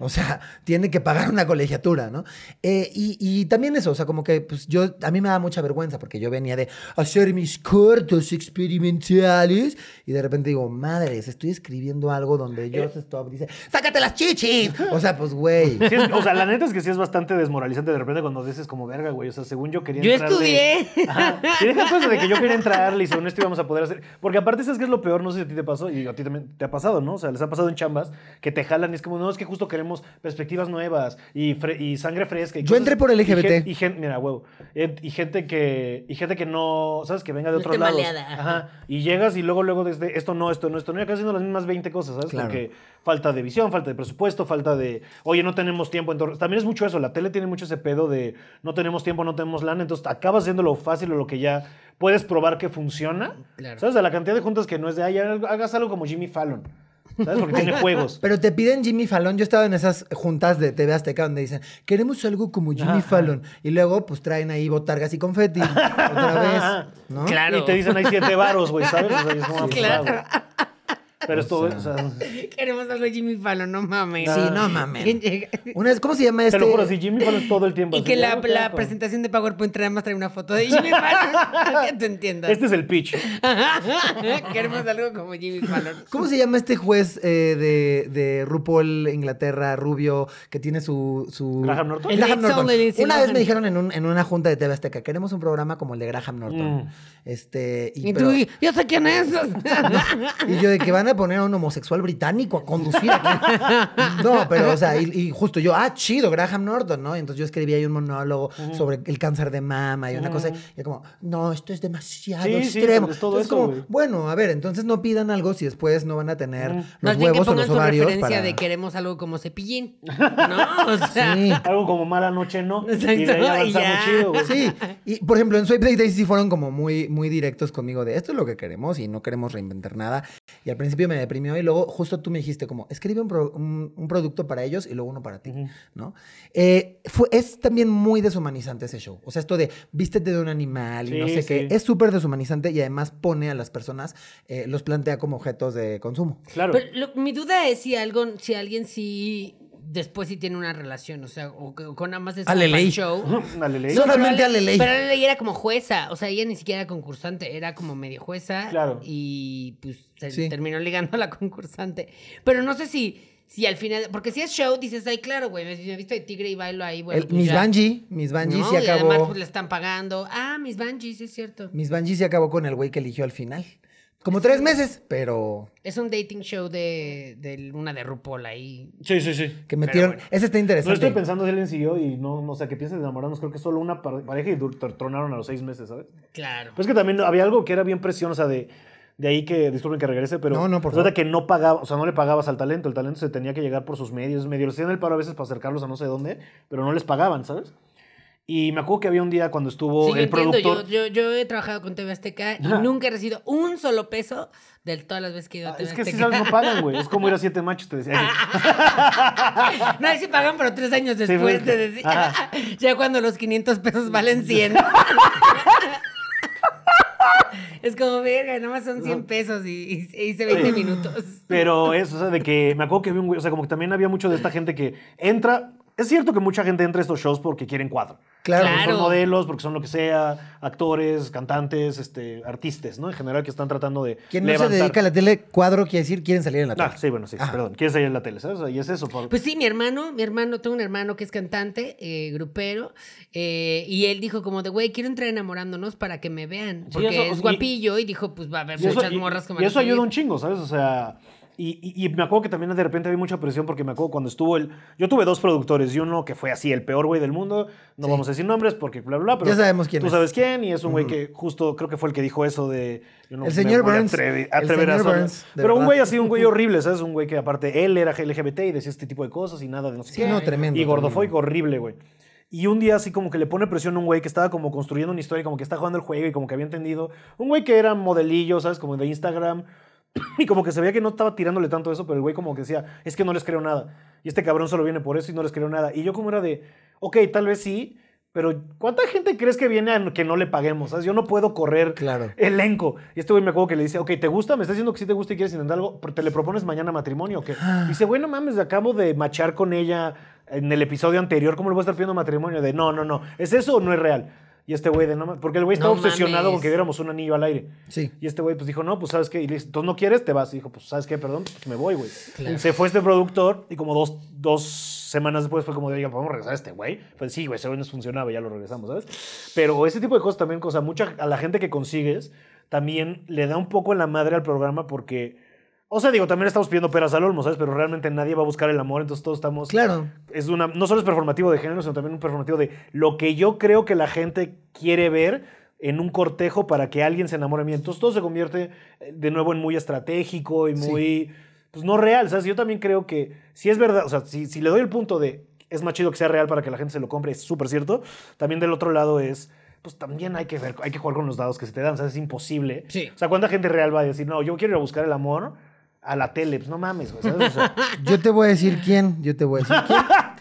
O sea, tiene que pagar una colegiatura, ¿no? Eh, y, y también eso, o sea, como que pues yo, a mí me da mucha vergüenza porque yo venía de hacer mis cortos experimentales y de repente digo, madres, estoy escribiendo algo donde Eh. Joseph Stop dice, ¡sácate las chichis! O sea, pues, güey. Sí o sea, la neta es que sí es bastante desmoralizante de repente cuando dices como verga, güey. O sea, según yo quería Yo entrarle- estudié. Ajá. Y deja de que yo quería entrarle y según esto íbamos a poder hacer. Porque aparte, ¿sabes qué es lo peor? No sé si a ti te pasó y a ti también te ha pasado, ¿no? O sea, les ha pasado en chambas que te jalan y es como, no, es que justo queremos perspectivas nuevas y, fre- y sangre fresca. y Yo cosas- entré por y LGBT. gen- Y, gen- mira, huevo. Y gente que, y gente que no, ¿sabes? Que venga de No otros esté lados. maleada. Ajá. Y llegas y luego, luego desde esto no, esto no, esto no. Y acá haciendo las mismas 20 cosas, ¿sabes? Claro. Porque falta de visión, falta de presupuesto, falta de, oye, no tenemos tiempo. Entonces, también es mucho eso, la tele tiene mucho ese pedo de no tenemos tiempo, no tenemos lana, entonces acabas haciendo lo fácil o lo que ya puedes probar que funciona. Claro. ¿Sabes? De la cantidad de juntas que no es de, ay, hagas algo como Jimmy Fallon. ¿Sabes? Porque tiene juegos. Pero te piden Jimmy Fallon. Yo estaba en esas juntas de TV Azteca donde dicen, queremos algo como Jimmy Ajá. Fallon. Y luego, pues traen ahí botargas y confeti. otra vez. *laughs* ¿no? Claro. Y te dicen, hay siete varos, güey, ¿sabes? O sea, es como, pues, Claro. Pero es todo, o sea, Queremos algo de Jimmy Fallon, no mames. Sí, no mames. Una vez, ¿Cómo se llama este? te lo juro, si Jimmy Fallon es todo el tiempo. Y así, que la, "Ah, qué la asco". presentación de PowerPoint nada más trae una foto de Jimmy *laughs* Fallon. *laughs* que te entiendas. Este es el pitch. *laughs* Queremos algo como Jimmy Fallon. ¿Cómo se llama este juez eh, de, de RuPaul Inglaterra, rubio, que tiene su... su... Graham Norton. El Graham Norton. Una vez me dijeron en, un- en una junta de TV Azteca, queremos un programa como el de Graham Norton. Mm. Este, y, Y pero- tú, yo sé quién es. y yo de que van a poner a un homosexual británico a conducir aquí. *laughs* No, pero, o sea, y, y justo yo, ah, chido, Graham Norton, ¿no? Y entonces yo escribí ahí un monólogo sobre el cáncer de mama y una cosa. Y como, no, esto es demasiado Sí, sí, extremo. porque es todo Entonces, eso, como, bueno, a ver, entonces no pidan algo si después no van a tener los Más bien que huevos o pongan los su ovarios referencia para... de queremos algo como cepillín. *laughs* No, o sea. Sí. Algo como mala noche, ¿no? Exacto, Y de ahí ya. chido, güey. Sí, y por ejemplo, en Swipe Date Days sí fueron como muy, muy directos conmigo de esto es lo que queremos y no queremos reinventar nada. Y al principio me deprimió y luego justo tú me dijiste como, escribe un, pro- un- un producto para ellos y luego uno para ti, ¿no? Eh, fue, es también muy deshumanizante ese show. O sea, esto de vístete de un animal y no sé sí. qué, es súper deshumanizante y además pone a las personas, eh, los plantea como objetos de consumo. Claro. Pero lo- mi duda es si algo, si alguien sí después sí tiene una relación, o sea, o, con nada más es Ley. show. Dale, ley. No, Solamente pero Ale- Ale Ley. Pero Ale Ley era como jueza, o sea, ella ni siquiera era concursante, era como medio jueza. Claro. Y pues se Sí. terminó ligando a la concursante. Pero no sé si, si al final, porque si es show, dices, ay, claro, güey, me, he visto de tigre y bailo ahí, bueno. El- pues. Bungie, Miss Bungie No, sí y además acabó. pues le están pagando. Ah, Miss Bungie, sí es cierto. Miss Bungie sí acabó con el güey que eligió al final. Como tres meses, pero Es un dating show de, de una de RuPaul ahí. Sí, sí, sí. que metieron. bueno. Ese está No interesante. estoy pensando si alguien siguió y no, no sé, que piensen de enamorarnos. Creo que solo una par- pareja y tronaron a los seis meses, ¿sabes? Claro. Pero es que también había algo que era bien presión, o sea, de, de ahí que, disculpen que regrese, pero No, no, por favor. que no pagaba, o sea, no le pagabas al talento, el talento se tenía que llegar por sus medios, medio les hacían el paro a veces para acercarlos a no sé dónde, pero no les pagaban, ¿sabes? Y me acuerdo que había un día cuando estuvo Sí, el entiendo, productor... yo, yo, yo he trabajado con TV Azteca y nunca he recibido un solo peso de todas las veces que he ido a Ah, TV es que si sabes, no pagan, güey. Es como ir a *laughs* siete machos, te decía. *laughs* No, sí pagan, pero tres años Sí, después pues, te decía. *laughs* Ya cuando los 500 pesos valen 100. Es como, verga, nada más son 100 pesos y, y hice 20 minutos. Pero eso, o sea, de que me acuerdo que había un güey, o sea, como que también había mucho de esta gente que entra. Es cierto que mucha gente entra a estos shows porque quieren cuadro. Claro. Porque son modelos, porque son lo que sea, actores, cantantes, este, artistas, ¿no? En general que están tratando de Quien no levantar. se dedica a la tele, cuadro quiere decir quieren salir en la tele. Ah, sí, bueno, sí, Ajá. perdón. Quieren salir en la tele, ¿sabes? Y es eso. por- Pues sí, mi hermano, mi hermano, tengo un hermano que es cantante, eh, grupero, eh, y él dijo como de, güey, quiero entrar enamorándonos para que me vean, Sí, porque eso, es y- guapillo, y dijo, pues va a haber Y muchas y- morras que me y eso ayuda un chingo, ¿sabes? O sea, y, y- y me acuerdo que también de repente había mucha presión porque me acuerdo cuando estuvo el... Yo tuve dos productores y uno que fue así, el peor güey del mundo. No Sí. vamos a decir nombres porque bla, bla, bla. Pero Ya sabemos quién Tú es. sabes quién y es un güey que justo creo que fue el que dijo eso de... yo no El señor Burns. atrever- El atrever señor. Burns, Pero un verdad. güey así, un güey *laughs* horrible, ¿sabes? Un güey que aparte él era LGBT y decía este tipo de cosas y nada de no sé Sí, qué. no, tremendo, Y gordofóbico horrible, güey. Y un día así como que le pone presión a un güey que estaba como construyendo una historia, como que está jugando el juego y como que había entendido. Un güey que era modelillo, ¿sabes? Como de Instagram. *laughs* Y como que se veía que no estaba tirándole tanto eso, pero el güey como que decía, es que no les creo nada. Y este cabrón solo viene por eso y no les creo nada. Y yo como era de, ok, tal vez sí, pero ¿cuánta gente crees que viene a que no le paguemos? ¿Sabes? Yo no puedo correr Claro. elenco. Y este güey me acuerdo que le dice, ok, ¿te gusta? Me estás diciendo que sí te gusta y quieres intentar algo, ¿te le propones mañana matrimonio o qué? Y dice, bueno, mames, acabo de machar con ella en el episodio anterior, ¿cómo le voy a estar pidiendo matrimonio? De, no, no, no, ¿es eso o no es real? Y este güey de, no, ma-", porque el güey estaba No obsesionado mames. con que diéramos un anillo al aire. Sí. Y este güey pues dijo, no, pues sabes qué, y le dice, entonces no quieres, te vas. Y dijo, pues sabes qué, perdón, pues me voy, güey. Se fue este productor y como dos, dos semanas después fue como de, oiga, ¿podemos regresar a este güey? Pues sí, güey, ese güey nos funcionaba, ya lo regresamos, ¿sabes? Pero ese tipo de cosas también, o sea, mucha, a la gente que consigues también le da un poco en la madre al programa porque, o sea, digo, también estamos pidiendo peras al olmo, ¿sabes? Pero realmente nadie va a buscar el amor, entonces todos estamos Claro. es una, no solo es performativo de género, sino también un performativo de lo que yo creo que la gente quiere ver en un cortejo para que alguien se enamore de mí. Entonces todo se convierte eh, de nuevo en muy estratégico y Sí. muy, pues no real, ¿sabes? Yo también creo que si es verdad, o sea, si, si le doy el punto de es más chido que sea real para que la gente se lo compre, es súper cierto. También del otro lado es, pues también hay que ver, hay que jugar con los dados que se te dan, ¿sabes? Es imposible. Sí. O sea, ¿cuánta gente real va a decir, no, yo quiero ir a buscar el amor a la tele? Pues no mames, güey, ¿sabes? O sea, *laughs* Yo te voy a decir quién. Yo te voy a decir quién.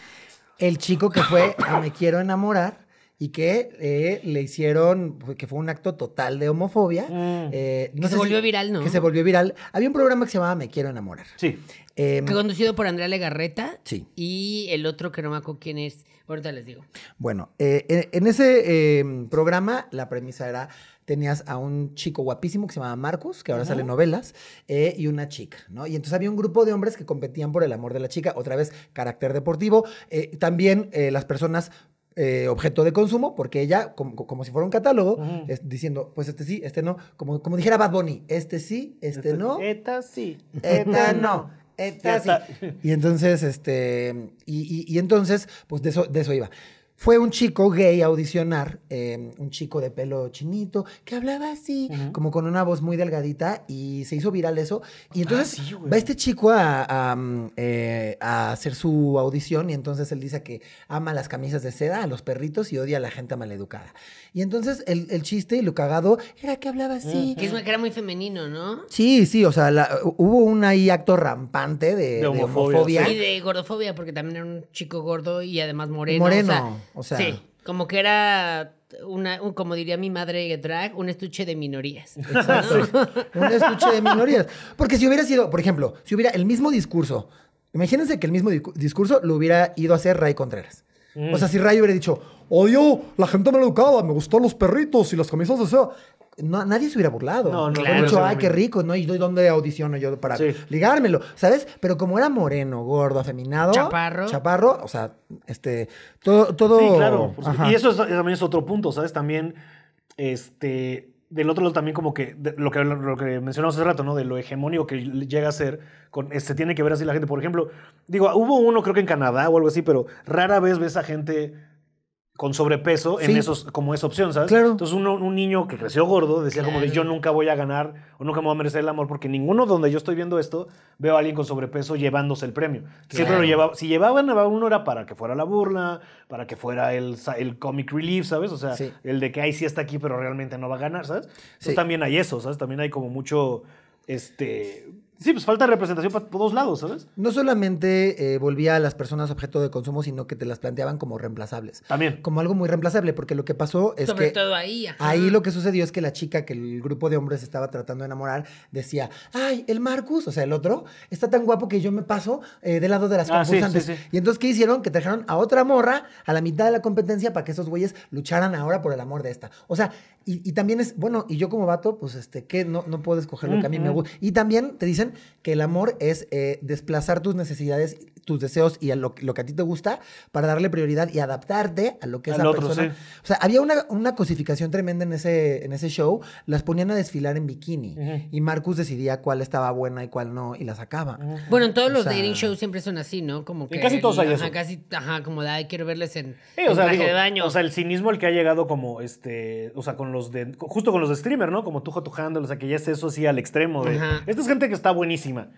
*laughs* El chico que fue a Me Quiero Enamorar y que eh, le hicieron, que fue un acto total de homofobia. Mm. Eh, no Que se volvió viral, ¿no? Que se volvió viral. Había un programa que se llamaba Me Quiero Enamorar. sí. Eh, Que conducido por Andrea Legarreta. Sí. Y el otro que no me acuerdo quién es. Ahorita les digo. Bueno, eh, en, en ese eh, programa la premisa era, tenías a un chico guapísimo que se llamaba Marcus, que ahora sale en novelas, eh, y una chica, ¿no? Y entonces había un grupo de hombres que competían por el amor de la chica, otra vez carácter deportivo, eh, también eh, las personas... eh, objeto de consumo, porque ella, como, como si fuera un catálogo, es diciendo, pues este sí, este no, como, como dijera Bad Bunny, este sí, este, no, Esta sí. Esta no. Esta sí. Y entonces, este. Y, y- y entonces, pues de eso, de eso iba. Fue un chico gay a audicionar, eh, un chico de pelo chinito, que hablaba así, como con una voz muy delgadita, y se hizo viral eso. Y entonces Ah, sí, va este chico a, a, mm, eh, a hacer su audición, y entonces él dice que ama las camisas de seda, a los perritos, y odia a la gente maleducada. Y entonces el, el chiste y lo cagado era que hablaba así. Que, es, que era muy femenino, ¿no? Sí, sí, o sea, la- hubo un ahí acto rampante de, de homofobia, homofobia. Y de gordofobia, porque también era un chico gordo y además moreno. Moreno, o sea. Sí, como que era, una, un- como diría mi madre drag, un estuche de minorías. *laughs* Exacto. Un estuche de minorías. Porque si hubiera sido, por ejemplo, si hubiera el mismo discurso, Imagínense que el mismo discurso lo hubiera ido a hacer Ray Contreras. Mm. O sea, si Ray hubiera dicho, odio la gente mal educada, me gustan los perritos y las camisas de seda. No, nadie se hubiera burlado. No, no, dicho, no, ay, qué rico, ¿no? ¿Y dónde audiciono yo para Sí. ligármelo? ¿Sabes? Pero como era moreno, gordo, afeminado. Chaparro. Chaparro, o sea, este, todo, todo. Sí, claro. por. Y eso es- también es otro punto, ¿sabes? También, este, del otro lado también como que de- lo que, lo que mencionamos hace rato, ¿no? De lo hegemónico que llega a ser, con, se tiene que ver así la gente. Por ejemplo, digo, hubo uno creo que en Canadá o algo así, pero rara vez ves a gente con sobrepeso en esos, como esa opción, ¿sabes? Claro. Entonces uno, un niño que creció gordo decía como de yo nunca voy a ganar o nunca me voy a merecer el amor porque ninguno donde yo estoy viendo esto veo a alguien con sobrepeso llevándose el premio. Siempre lo llevaba, si llevaban a uno era para que fuera la burla, para que fuera el, el comic relief, ¿sabes? O sea, Sí. el de que ahí sí está aquí pero realmente no va a ganar, ¿sabes? Entonces Sí. también hay eso, ¿sabes? También hay como mucho, este... Sí, pues falta representación para todos lados, ¿sabes? No solamente eh, volvía a las personas objeto de consumo, sino que te las planteaban como reemplazables. También. Como algo muy reemplazable, porque lo que pasó es Sobre que todo ahí. ajá. ahí lo que sucedió es que la chica que el grupo de hombres estaba tratando de enamorar decía, ay, el Marcus, o sea, el otro, está tan guapo que yo me paso eh, del lado de las Ah, sí, concursantes. sí, sí. Y entonces, ¿qué hicieron? Que trajeron a otra morra a la mitad de la competencia para que esos güeyes lucharan ahora por el amor de esta. O sea, y, y también es, bueno, y yo como vato, pues, este, que no, no puedo escoger lo que a mí me gusta. Y también te dicen que el amor es eh, desplazar tus necesidades, tus deseos y a lo, lo que a ti te gusta para darle prioridad y adaptarte a lo que Al esa otro, persona... sí. O sea, había una, una cosificación tremenda en ese, en ese show. Las ponían a desfilar en bikini. Ujú. Y Marcus decidía cuál estaba buena y cuál no, y la sacaba. Bueno, en todos O los sea- dating shows siempre son así, ¿no? Como que. casi todos hay ajá, eso. Casi, ajá, como de, ay, quiero verles en, Sí, en o sea, traje digo, de baño. o sea, el cinismo al que ha llegado como este, o sea, con los de, justo con los de streamer, ¿no? Como Tujo tu handle, o sea, que ya es eso así al extremo de, esta es gente que está buenísima.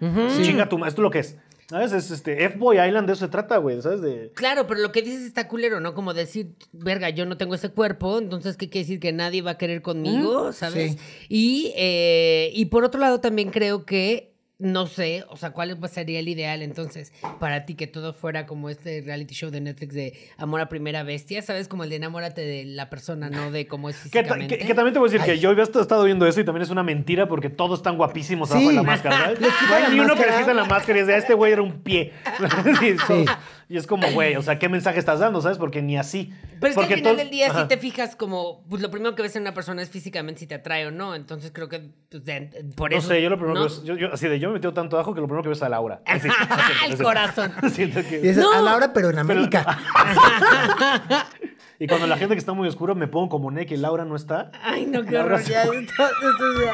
Chinga tu, ma- esto es lo que es. ¿Sabes? Es este, F-Boy Island de eso se trata, güey, ¿sabes? De, Claro, pero lo que dices está culero, ¿no? Como decir, verga, yo no tengo ese cuerpo, entonces, ¿qué quiere decir? Que nadie va a querer conmigo, ¿sabes? Sí. Y, eh, y por otro lado, también creo que, no sé, o sea, ¿cuál sería el ideal entonces para ti que todo fuera como este reality show de Netflix de Amor a Primera Bestia, ¿sabes? Como el de enamórate de la persona, no de cómo es *laughs* que, ta- físicamente. que- que también te voy a decir Ay. que yo había est- estado viendo eso y también es una mentira porque todos están guapísimos Sí. abajo de la máscara, ¿sabes? Les quitan No hay la ni uno que les quita la máscara y "Ah, este güey era un pie. *laughs* Sí, Sí. Y es como, güey, o sea, ¿qué mensaje estás dando, sabes? Porque ni así. Pero es porque que al final todo- del día Ajá. si te fijas como, pues lo primero que ves en una persona es físicamente si te atrae o no, entonces creo que pues, de- por No eso... sé, yo lo primero ¿no? que ves, yo, yo- así de yo me metí tanto ajo que lo primero que ves es a Laura. *laughs* Así, así, El así. corazón. *laughs* Siento que- Y dices, No. a Laura, pero en América. *laughs* Y cuando la gente que está muy oscura me pongo como Nick y Laura no está. Ay, no, qué horror. se ya, fue. esto- esto ya.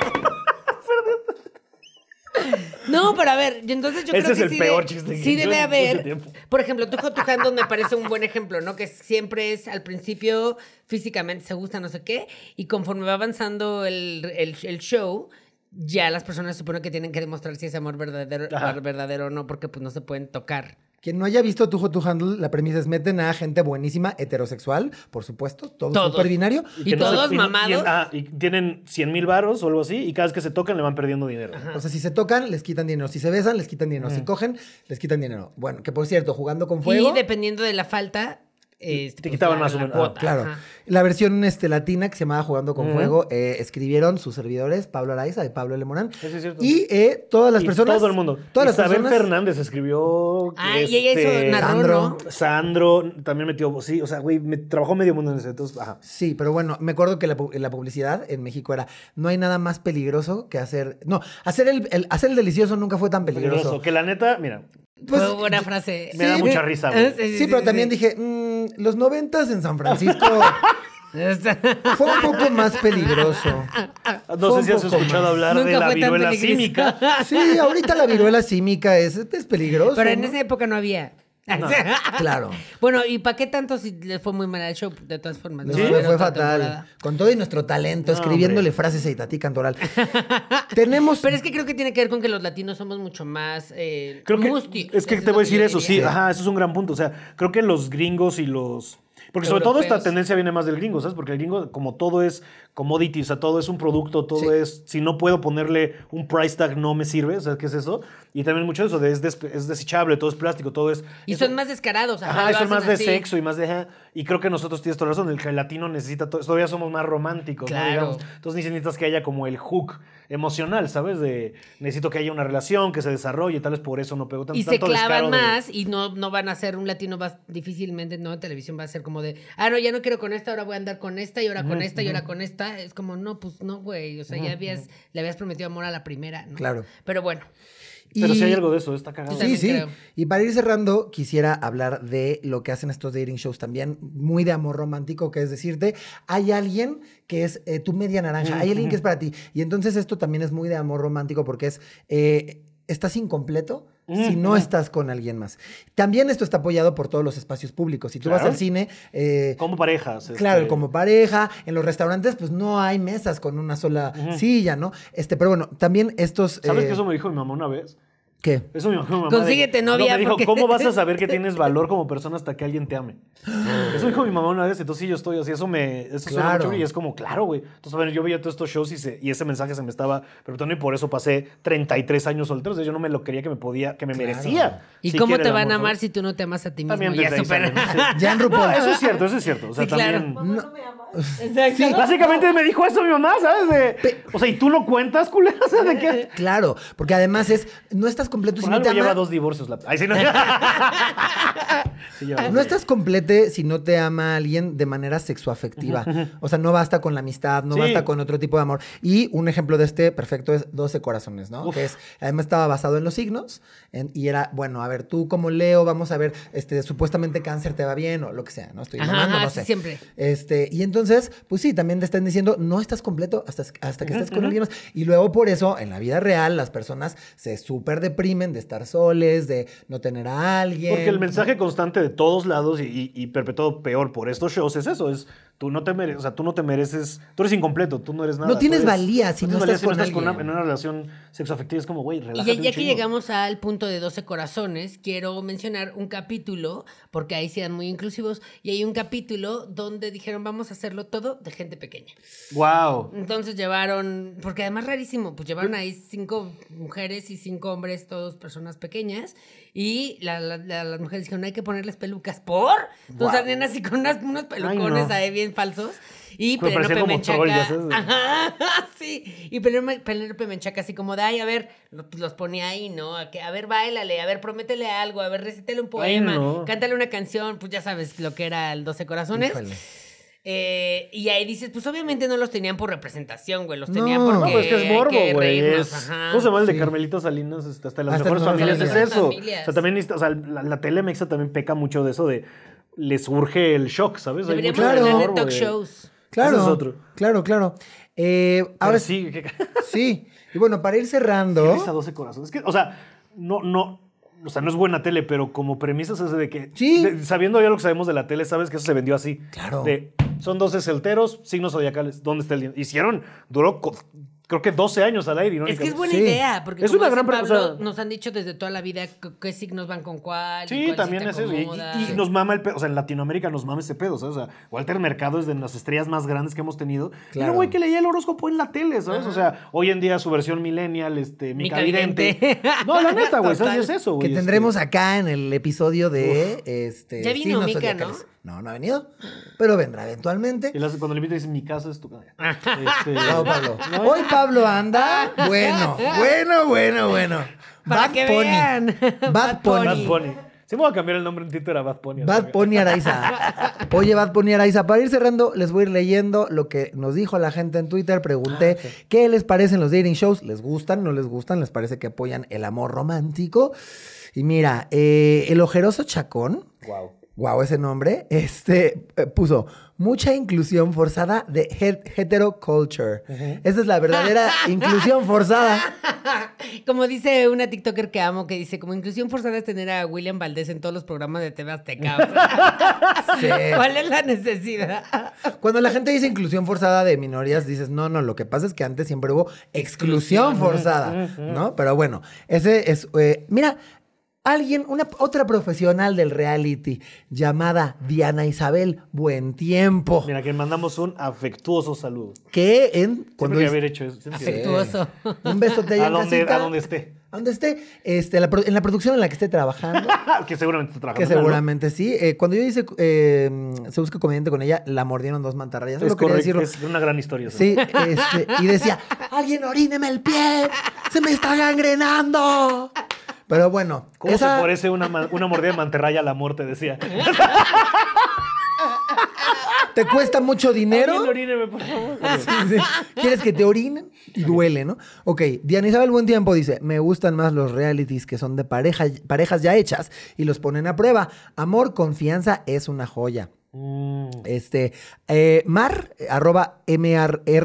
No, pero a ver, yo entonces yo Ese creo es que el sí peor de- chiste que Sí yo debe haber. Por ejemplo, Tujo tu Handle me parece un buen ejemplo, ¿no? Que siempre es al principio físicamente se gusta, no sé qué, y conforme va avanzando el, el- el show, ya las personas suponen que tienen que demostrar si es amor verdadero, Ajá. verdadero o no, porque pues no se pueden tocar. Quien no haya visto Tu Tu Handle, la premisa es meten a gente buenísima, heterosexual, por supuesto, todo Todos. binario. Y que no se- todos y- y- mamados. ah, y tienen 100 mil varos o algo así y cada vez que se tocan le van perdiendo dinero. O sea, si se tocan, les quitan dinero. Si se besan, les quitan dinero. Si cogen, les quitan dinero. Bueno, que por cierto, jugando con fuego. Y dependiendo de la falta, este, Te pues, quitaban más o menos. cuota, Claro. ajá. La versión este, latina que se llamaba Jugando con Ujú. Fuego, eh, escribieron sus servidores, Pablo Araiza y Pablo Lemorán. Sí, es cierto. Y eh, todas las Y personas. Todo el mundo. Todas las Isabel personas. Fernández escribió. Ah, y ella este, hizo narró, Sandro. ¿no? Sandro también metió. Sí, o sea, güey, me trabajó medio mundo en ese. Entonces, ajá. Sí, pero bueno, me acuerdo que la, pu- la publicidad en México era no hay nada más peligroso que hacer. No, hacer el, el- hacer el delicioso nunca fue tan peligroso. Peligroso. Que la neta, mira, Pues, Fue buena frase. me da mucha risa, güey. Sí, Sí, pero sí, también sí. dije, mm, los noventas en San Francisco *laughs* fue un poco más peligroso. No Fue sé si has escuchado más. hablar de Nunca la fue tan viruela símica. Sí, ahorita la viruela símica es, es peligroso. Pero en ¿no? esa época no había. *laughs* Claro. Bueno, ¿y para qué tanto si le fue muy mal al show? De todas formas. No fue, fatal. temporada. Con todo y nuestro talento, No, escribiéndole hombre. frases a Itatí Cantoral. *laughs* Tenemos. Pero es que creo que tiene que ver con que los latinos somos mucho más eh, Creo que, es que Eso te voy a decir eso, sí, ajá, eso es un gran punto. O sea, creo que los gringos y los. Porque sobre todo esta tendencia viene más del gringo, ¿sabes? Porque el gringo, como todo es commodity, o sea, todo es un producto, todo Sí. es. Si no puedo ponerle un price tag, no me sirve, ¿sabes qué es eso? Y también mucho de eso, de es, des- es desechable, todo es plástico, todo es. Y eso- son más descarados. Ajá, Ajá, es más de así. sexo y más de. ajá. Y creo que nosotros tienes toda razón. El que el latino necesita todo. Todavía somos más románticos, ¿no? Claro. Digamos. Entonces necesitas que haya como el hook emocional, ¿sabes? De necesito que haya una relación, que se desarrolle, tal vez por eso no pego tanto. Y se tanto clavan de- más y no, no van a ser un latino más difícilmente, no, en televisión va a ser como de, ah, no, ya no quiero con esta, ahora voy a andar con esta y ahora con esta y ahora con esta. Es como, no, pues no, güey. O sea, ya habías, le habías prometido amor a la primera, ¿no? Claro. Pero bueno. Pero Y- si hay algo de eso, está cagado. Sí, sí. creo. Y para ir cerrando, quisiera hablar de lo que hacen estos dating shows también, muy de amor romántico, que es decirte, hay alguien que es eh, tu media naranja, hay alguien que es para ti. Y entonces esto también es muy de amor romántico porque es, eh, estás incompleto si no estás con alguien más. También esto está apoyado por todos los espacios públicos. Si tú vas al cine... eh, Como parejas. Claro, este, como pareja, en los restaurantes pues no hay mesas con una sola silla, ¿no? Este, pero bueno, también estos... ¿Sabes eh, que eso me dijo mi mamá una vez? ¿Qué? Eso me dijo mi mamá. de- Consíguete No, novia, me dijo, porque- ¿cómo vas a *laughs* saber que tienes valor como persona hasta que alguien te ame? Eso dijo mi mamá una vez, entonces sí, yo estoy así. Eso me. Eso suena Claro. mucho y es como, claro, güey. Entonces, bueno, yo veía todos estos shows y, se- y ese mensaje se me estaba preguntando y por eso pasé 33 años soltero. O sea, yo no me lo creía que me podía, que me Claro. merecía. ¿Y Sí cómo te van a amar ¿sabes? si tú no te amas a ti mismo? También Ya desde ahí ¿no? Sí. *laughs* RuPaul. No, eso es cierto, eso es cierto. O sea, Sí, claro. también. Mamá, no, me amas. Exacto. Básicamente me dijo eso mi mamá, ¿sabes? De- o sea, ¿y tú lo cuentas, culera? *laughs* O sea, ¿de qué? Claro, porque además es, no estás completo si no te lleva ama. dos divorcios. La... Ay, sí, no. *laughs* Sí, lleva dos No estás complete si no te ama alguien de manera sexoafectiva. O sea, no basta con la amistad, no Sí. basta con otro tipo de amor. Y un ejemplo de este perfecto es 12 corazones, ¿no? Uf. Que es, además estaba basado en los signos en- y era, bueno, a ver, tú como Leo, vamos a ver, este, supuestamente cáncer te va bien o lo que sea, ¿no? Estoy Ajá, mamando, ajá, no sí, sé. siempre. Este, y entonces, pues sí, también te están diciendo, no estás completo hasta, hasta que estés con alguien más. Y luego por eso, en la vida real, las personas se súper deprimen de estar soles, de no tener a alguien. Porque el mensaje constante de todos lados y, perpetuado peor por estos shows es eso, es tú no te mereces, o sea, tú no te mereces, tú eres incompleto, tú no eres nada. No tienes eres- valía si no tienes estás con una- alguien. en una relación sexoafectiva, es como, güey, Y relájate ya, un ya que llegamos al punto de 12 corazones, quiero mencionar un capítulo, porque ahí sí eran muy inclusivos, y hay un capítulo donde dijeron vamos a hacerlo todo de gente pequeña. Wow. Entonces llevaron, porque además rarísimo, pues llevaron ahí cinco mujeres y cinco hombres, todos personas pequeñas, y la- la- la- las mujeres dijeron, hay que ponerles pelucas, ¿por? Entonces salían así con unas- unos pelucones no. ahí bien falsos. Y Pero Penélope Menchaca. troll. Ajá, *laughs* sí. Y Penélope Menchaca así como de, ay, a ver, pues los ponía ahí, ¿no? A, que, a ver, bailale, a ver, prométele algo, a ver, recítele un poema, no. cántale una canción, pues ya sabes lo que era el 12 corazones. Híjole. Eh, y ahí dices, pues obviamente no los tenían por representación, güey. Los No. tenían No, porque. No, pues es que es hay morbo, güey. ¿Cómo se llama el de Sí. Carmelita Salinas? Este, Hasta las Hasta mejores familias es eso. familias. O sea, también o sea, la, la tele mexa también peca mucho de eso de les urge el shock, ¿sabes? Hay Deberíamos mucho Claro. hablar de talk shows. Claro. Ese es otro. Claro, claro. Eh, ahora sí. sí. Y bueno, para ir cerrando. Risa 12 corazones. Es que, o sea, no, no, o sea, no es buena tele, pero como premisa es ese de que, Sí. de- sabiendo ya lo que sabemos de la tele, sabes que eso se vendió así. Claro. De, son 12 solteros, signos zodiacales, ¿dónde está el dinero? Hicieron, duró, creo que 12 años al aire. Es que es buena Sí. idea, porque Es como una dice gran Pablo, sea- nos han dicho desde toda la vida qué, signos van con cuál. y Sí, cuál también es eso. Y, y- y nos mama el pedo. O sea, en Latinoamérica nos mama ese pedo, ¿sabes? O sea, Walter Mercado es de las estrellas más grandes que hemos tenido. Y Claro. era güey que leía el horóscopo en la tele, ¿sabes? O sea, hoy en día su versión millennial, este, Mica Mica Vidente. No, la neta, güey, ¿sabes? Y es eso, que güey. tendremos este. acá en el episodio de este Ya vino Mica, zodiacales. ¿no? No, ha venido, pero vendrá eventualmente. Y cuando le invitas, dices, mi casa es tu casa. *laughs* Este, No, Pablo. Hoy Pablo anda. Bueno, bueno, bueno, bueno. Para Bad que Pony. vean. Bad Bad Pony. Bad Pony. Sí me voy a cambiar el nombre en Twitter a Bad Pony. Bad Pony Araiza. Oye, Bad Pony Araiza, para ir cerrando, les voy a ir leyendo lo que nos dijo la gente en Twitter. Pregunté qué les parecen los dating shows. ¿Les gustan? ¿No les gustan? ¿Les parece que apoyan el amor romántico? Y mira, eh, el ojeroso chacón. Wow. Wow, ese nombre. Este eh, puso mucha inclusión forzada de het- heteroculture. Esa es la verdadera *laughs* inclusión forzada. *laughs* Como dice una TikToker que amo, que dice, como inclusión forzada es tener a William Valdés en todos los programas de TV Azteca. *laughs* O sea, Sí. ¿Cuál es la necesidad? Cuando la gente dice inclusión forzada de minorías, dices, no, no, lo que pasa es que antes siempre hubo exclusión forzada, ¿no? Pero bueno, ese es, eh, mira, alguien, una otra profesional del reality llamada Diana Isabel Buen Tiempo, Mira, que mandamos un afectuoso saludo. que en Cuando es- haber hecho eso. Afectuoso. un besote allá *laughs* A donde, casita, a donde esté. a donde esté, este, la en la producción en la que esté trabajando. *laughs* que seguramente está trabajando. Que seguramente sí. Eh, cuando yo hice eh, Se Busca Comediante con ella, la mordieron dos mantarrayas. Es correcto, decirlo. es una gran historia. Sí, este, y decía, alguien oríneme el pie, se me está gangrenando. Pero bueno, ¿Cómo esa- se parece una, mordida de mantarraya a la muerte? Decía. te cuesta mucho dinero. Alguien oríneme, por favor. Sí, sí. ¿Quieres que te orinen? Y duele, ¿no? Ok, Diana Isabel Buen Tiempo dice, me gustan más los realities que son de pareja, parejas ya hechas y los ponen a prueba. Amor, confianza es una joya. Mm. Este, eh, Mar, arroba M-R-R-I-N-H-D-Z,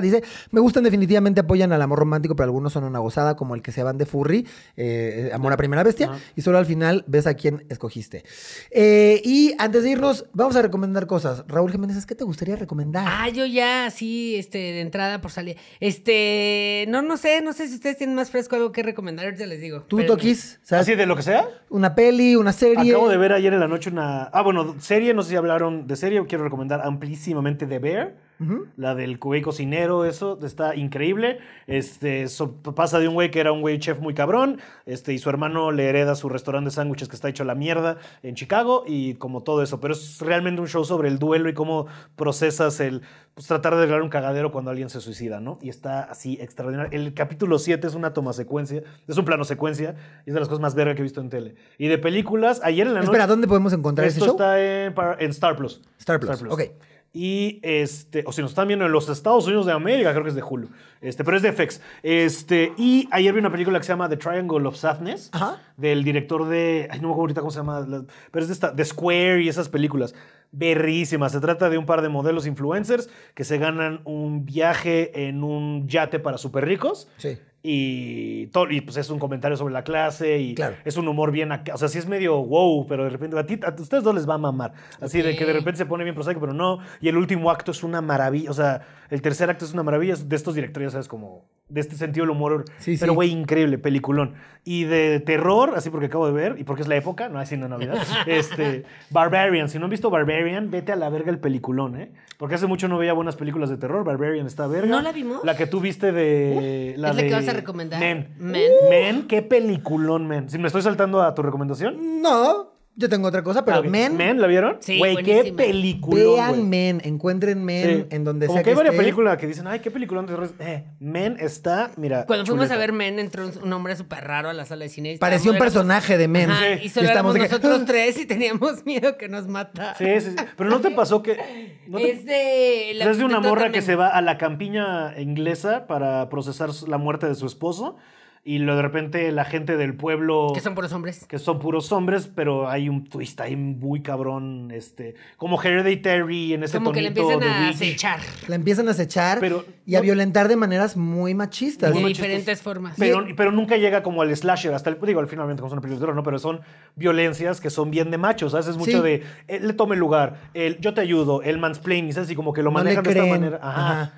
dice, me gustan definitivamente, apoyan al amor romántico, pero algunos son una gozada, como el que se van de furry, eh, amor a primera bestia, y solo al final ves a quién escogiste. Eh, y antes de irnos, vamos a recomendar cosas. Raúl Jiménez, ¿qué te gustaría recomendar? Ah, yo ya, sí, este, de entrada por salir. Este, no, no sé, no sé si ustedes tienen más fresco algo que recomendar, ahorita les digo. ¿Tú. Toquis? ¿Sabes? ¿Así de lo que sea? Una peli, una serie. Acabo de ver ayer en la noche una. Ah, bueno, serie, no sé si hablaron de serie. Quiero recomendar amplísimamente The Bear. La del güey cocinero, eso está increíble. Este, so- pasa de un güey que era un güey chef muy cabrón, este, y su hermano le hereda su restaurante de sándwiches que está hecho a la mierda en Chicago, y como todo eso. Pero es realmente un show sobre el duelo y cómo procesas el pues, tratar de arreglar un cagadero cuando alguien se suicida, ¿no? Y está así extraordinario. El capítulo 7 es una toma secuencia, es un plano secuencia, y es de las cosas más verga que he visto en tele. Y de películas, ayer en la noche. Espera, ¿dónde podemos encontrar ese Esto show? está en, en Star Plus. Star Plus, ok. Y este, o si nos están viendo en los Estados Unidos de América, creo que es de Hulu. Este, pero es de FX. Este, y ayer vi una película que se llama The Triangle of Sadness. Ajá. Del director de. Ay, no me acuerdo ahorita cómo se llama. la- pero es de esta, The Square y esas películas. Berrísimas. Se trata de un par de modelos influencers que se ganan un viaje en un yate para súper ricos. Sí. Y, todo, y pues es un comentario sobre la clase y Claro. es un humor bien acá. O sea, sí es medio wow, pero de repente a, ti, a ustedes dos les va a mamar. Así de que de repente se pone bien prosaico, pero no. Y el último acto es una maravilla. O sea, el tercer acto es una maravilla. Es de estos directores, ¿sabes? Como de este sentido del humor. Sí, pero sí. güey, increíble, peliculón. Y de terror, así porque acabo de ver, y porque es la época, no así no Navidad. *laughs* este, Barbarian. Si no han visto Barbarian, vete a la verga el peliculón, ¿eh? Porque hace mucho no veía buenas películas de terror. Barbarian está verga. ¿No la vimos? La que tú viste de. la es la que de vas a recomendar. Men. Men. Men, qué peliculón, Men. Si me estoy saltando a tu recomendación. No, yo tengo otra cosa, pero Ah, ok. Men, Men, ¿la vieron? Sí, Güey, qué buenísima. güey. vean Men, encuentren Men Sí. en donde Como sea que hay varias esté. películas que dicen, ay, qué de terror. Eh, Men está, mira. Cuando fuimos chuleta. a ver Men, entró un, un hombre súper raro a la sala de cine. y Parecía un estábamos- personaje de Men. Ajá, Sí. y solo Y estamos éramos de que- nosotros tres y teníamos *laughs* miedo que nos mata. Sí, sí, sí. Pero no te *laughs* pasó que. ¿no te- Es de... la es de una morra que se va a la campiña inglesa para procesar su- la muerte de su esposo. Y lo de repente la gente del pueblo. Que son puros hombres. que son puros hombres, pero hay un twist ahí muy cabrón, este, como Hereditary en ese Como que le empiezan de a acechar. La empiezan a acechar Pero- y a no- violentar de maneras muy machistas. De Muy diferentes machistas. formas. Pero, pero nunca llega como al slasher, hasta el, digo, al finalmente como es una película de terror, ¿no? Pero son violencias que son bien de machos, ¿sabes? Es mucho Sí. de, él le tome el lugar, el yo te ayudo, el mansplaining, ¿sabes? Y como que lo No manejan de esta manera. Ajá. Ajá.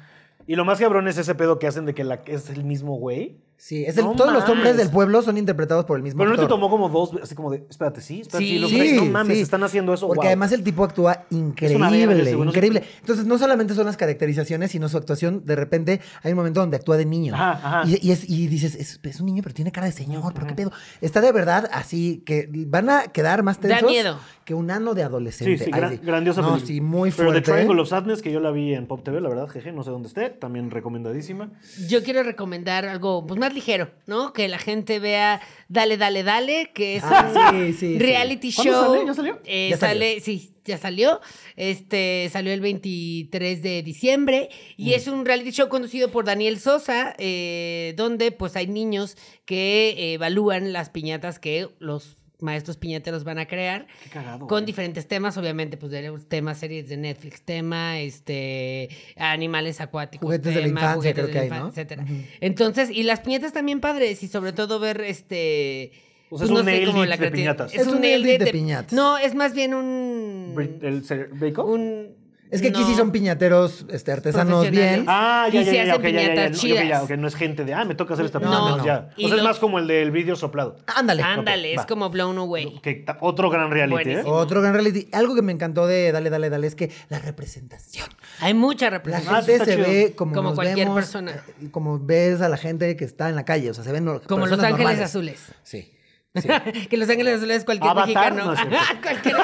Y lo más cabrón es ese pedo que hacen de que la, es el mismo güey. Sí, es el- No todos los hombres del pueblo son interpretados por el mismo Pero no te tomó como dos, así como de, espérate, sí, espérate, sí, Sí. lo Sí, no mames, sí. están haciendo eso, Porque wow. además el tipo actúa increíble, ese increíble. Entonces, no solamente son las caracterizaciones, sino su actuación. De repente, hay un momento donde actúa de niño. Ajá, ajá. Y, y es- y dices, es, es un niño, pero tiene cara de señor, ¿pero qué pedo? Está de verdad así que van a quedar más Da tensos miedo. que un ano de Sí, adolescente. sí, Ay, gran- grandiosa No, película. sí, muy Pero fuerte. The Triangle of Sadness, que yo la vi en Pop TV, la verdad, jeje, no sé dónde esté, también recomendadísima. Yo quiero recomendar algo pues, más ligero, ¿no? Que la gente vea Dale, Dale, Dale, que es Ah, un sí, sí, sí. reality ¿Cuándo show. sale? ¿Ya salió? Eh, Ya salió. sale, sí, ya salió. Este salió el 23 de diciembre Mm. y es un reality show conducido por Daniel Sosa, eh, donde pues hay niños que eh, evalúan las piñatas que los maestros piñateros van a crear Qué cagado. con güey. diferentes temas, obviamente, pues de temas, series de Netflix, tema, este, animales acuáticos, Juguetes de la infancia, juguetes creo de que la hay, ¿no? infancia, etcétera. Entonces, y las piñatas también padres, y sobre todo ver este. O sea, es un nail como dit la de piñatas. Es un nail dit de piñatas. No, es más bien un. ¿El ser- Bake Off? un Es que aquí No. sí son piñateros este, artesanos bien. Ah, ya, ya, se ya, hacen ok, ya, ya, ya, piñatas ok, ya, chidas. ok, no es gente de, ah, me toca hacer esta No, piñata, no, no. ya. O sea, es más como el del vídeo soplado. Ándale. Ándale, es va. como Blown Away. Otro gran reality, ¿eh? Otro gran reality. Algo que me encantó de Dale, Dale, Dale es que la representación. Hay mucha La representación. Ah, sí gente se chido. ve como, Como nos cualquier vemos, persona. eh, Como ves a la gente que está en la calle. O sea, se ven no- Como Los Ángeles normales. Azules. Sí. sí. *laughs* que Los Ángeles Azules es cualquier Avatar, mexicano. no. *laughs* Cualquier-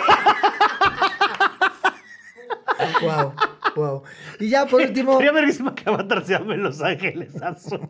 wow, wow. Y ya por último, Sería verguísima que Avatar se llame Los Ángeles Azul.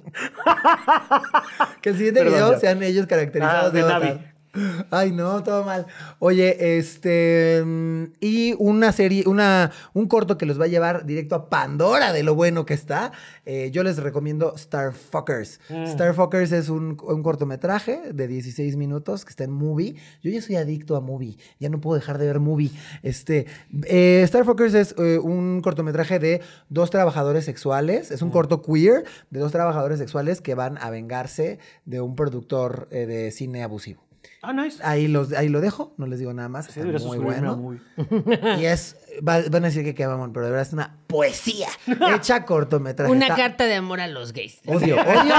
*laughs* que el siguiente Perdón, video ya. sean ellos caracterizados Ah, de, de Avatar. Navi. *laughs* Ay, no, todo mal. Oye, este. mm, Y una serie, una, un corto que los va a llevar directo a Pandora de lo bueno que está. Eh, yo les recomiendo Starfuckers. Mm. Starfuckers es un, un cortometraje de 16 minutos que está en movie. Yo ya soy adicto a movie. Ya no puedo dejar de ver movie. Este. eh, Starfuckers es eh, un cortometraje de dos trabajadores sexuales. Es un Mm. corto queer de dos trabajadores sexuales que van a vengarse de un productor de cine abusivo. Ah, nice. Ahí, los, ahí lo dejo, no les digo nada más. Sí, Está muy bueno. *laughs* Y es, va- van a decir que qué mamón, pero de verdad es una poesía hecha cortometraje. Una Está- carta de amor a los gays. Odio, *laughs* odio,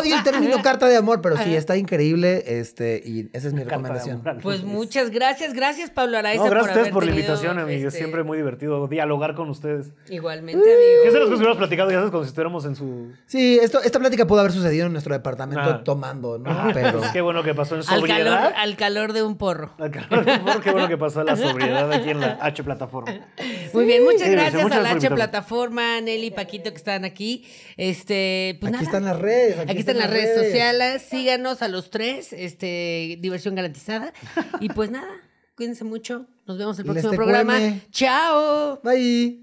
odio el término carta de amor, pero sí, está increíble. Este, y esa es mi Carta recomendación. Pues muchas gracias, gracias Pablo Araiza No, gracias a ustedes haber por la invitación, amigo. Es este, siempre muy divertido dialogar con ustedes. Igualmente, ¿Qué amigo. es de los que hubiéramos platicado? Ya sabes, como si estuviéramos en su. Sí, esto, esta plática pudo haber sucedido en nuestro departamento Ah. tomando, ¿no? Ah, Pero pues *laughs* qué bueno que pasó en Al calor, sobriedad. al calor de un porro. Al calor del foro, Qué bueno que pasó la sobriedad aquí en la H plataforma. Muy bien, muchas Sí, gracias muchas a la H. Plataforma, Nelly, Paquito que están aquí. Este, pues aquí nada. están las redes. Aquí, están las redes, sociales, síganos a los tres, este, diversión garantizada. Y pues nada, cuídense mucho, nos vemos el próximo programa. Chao. Bye.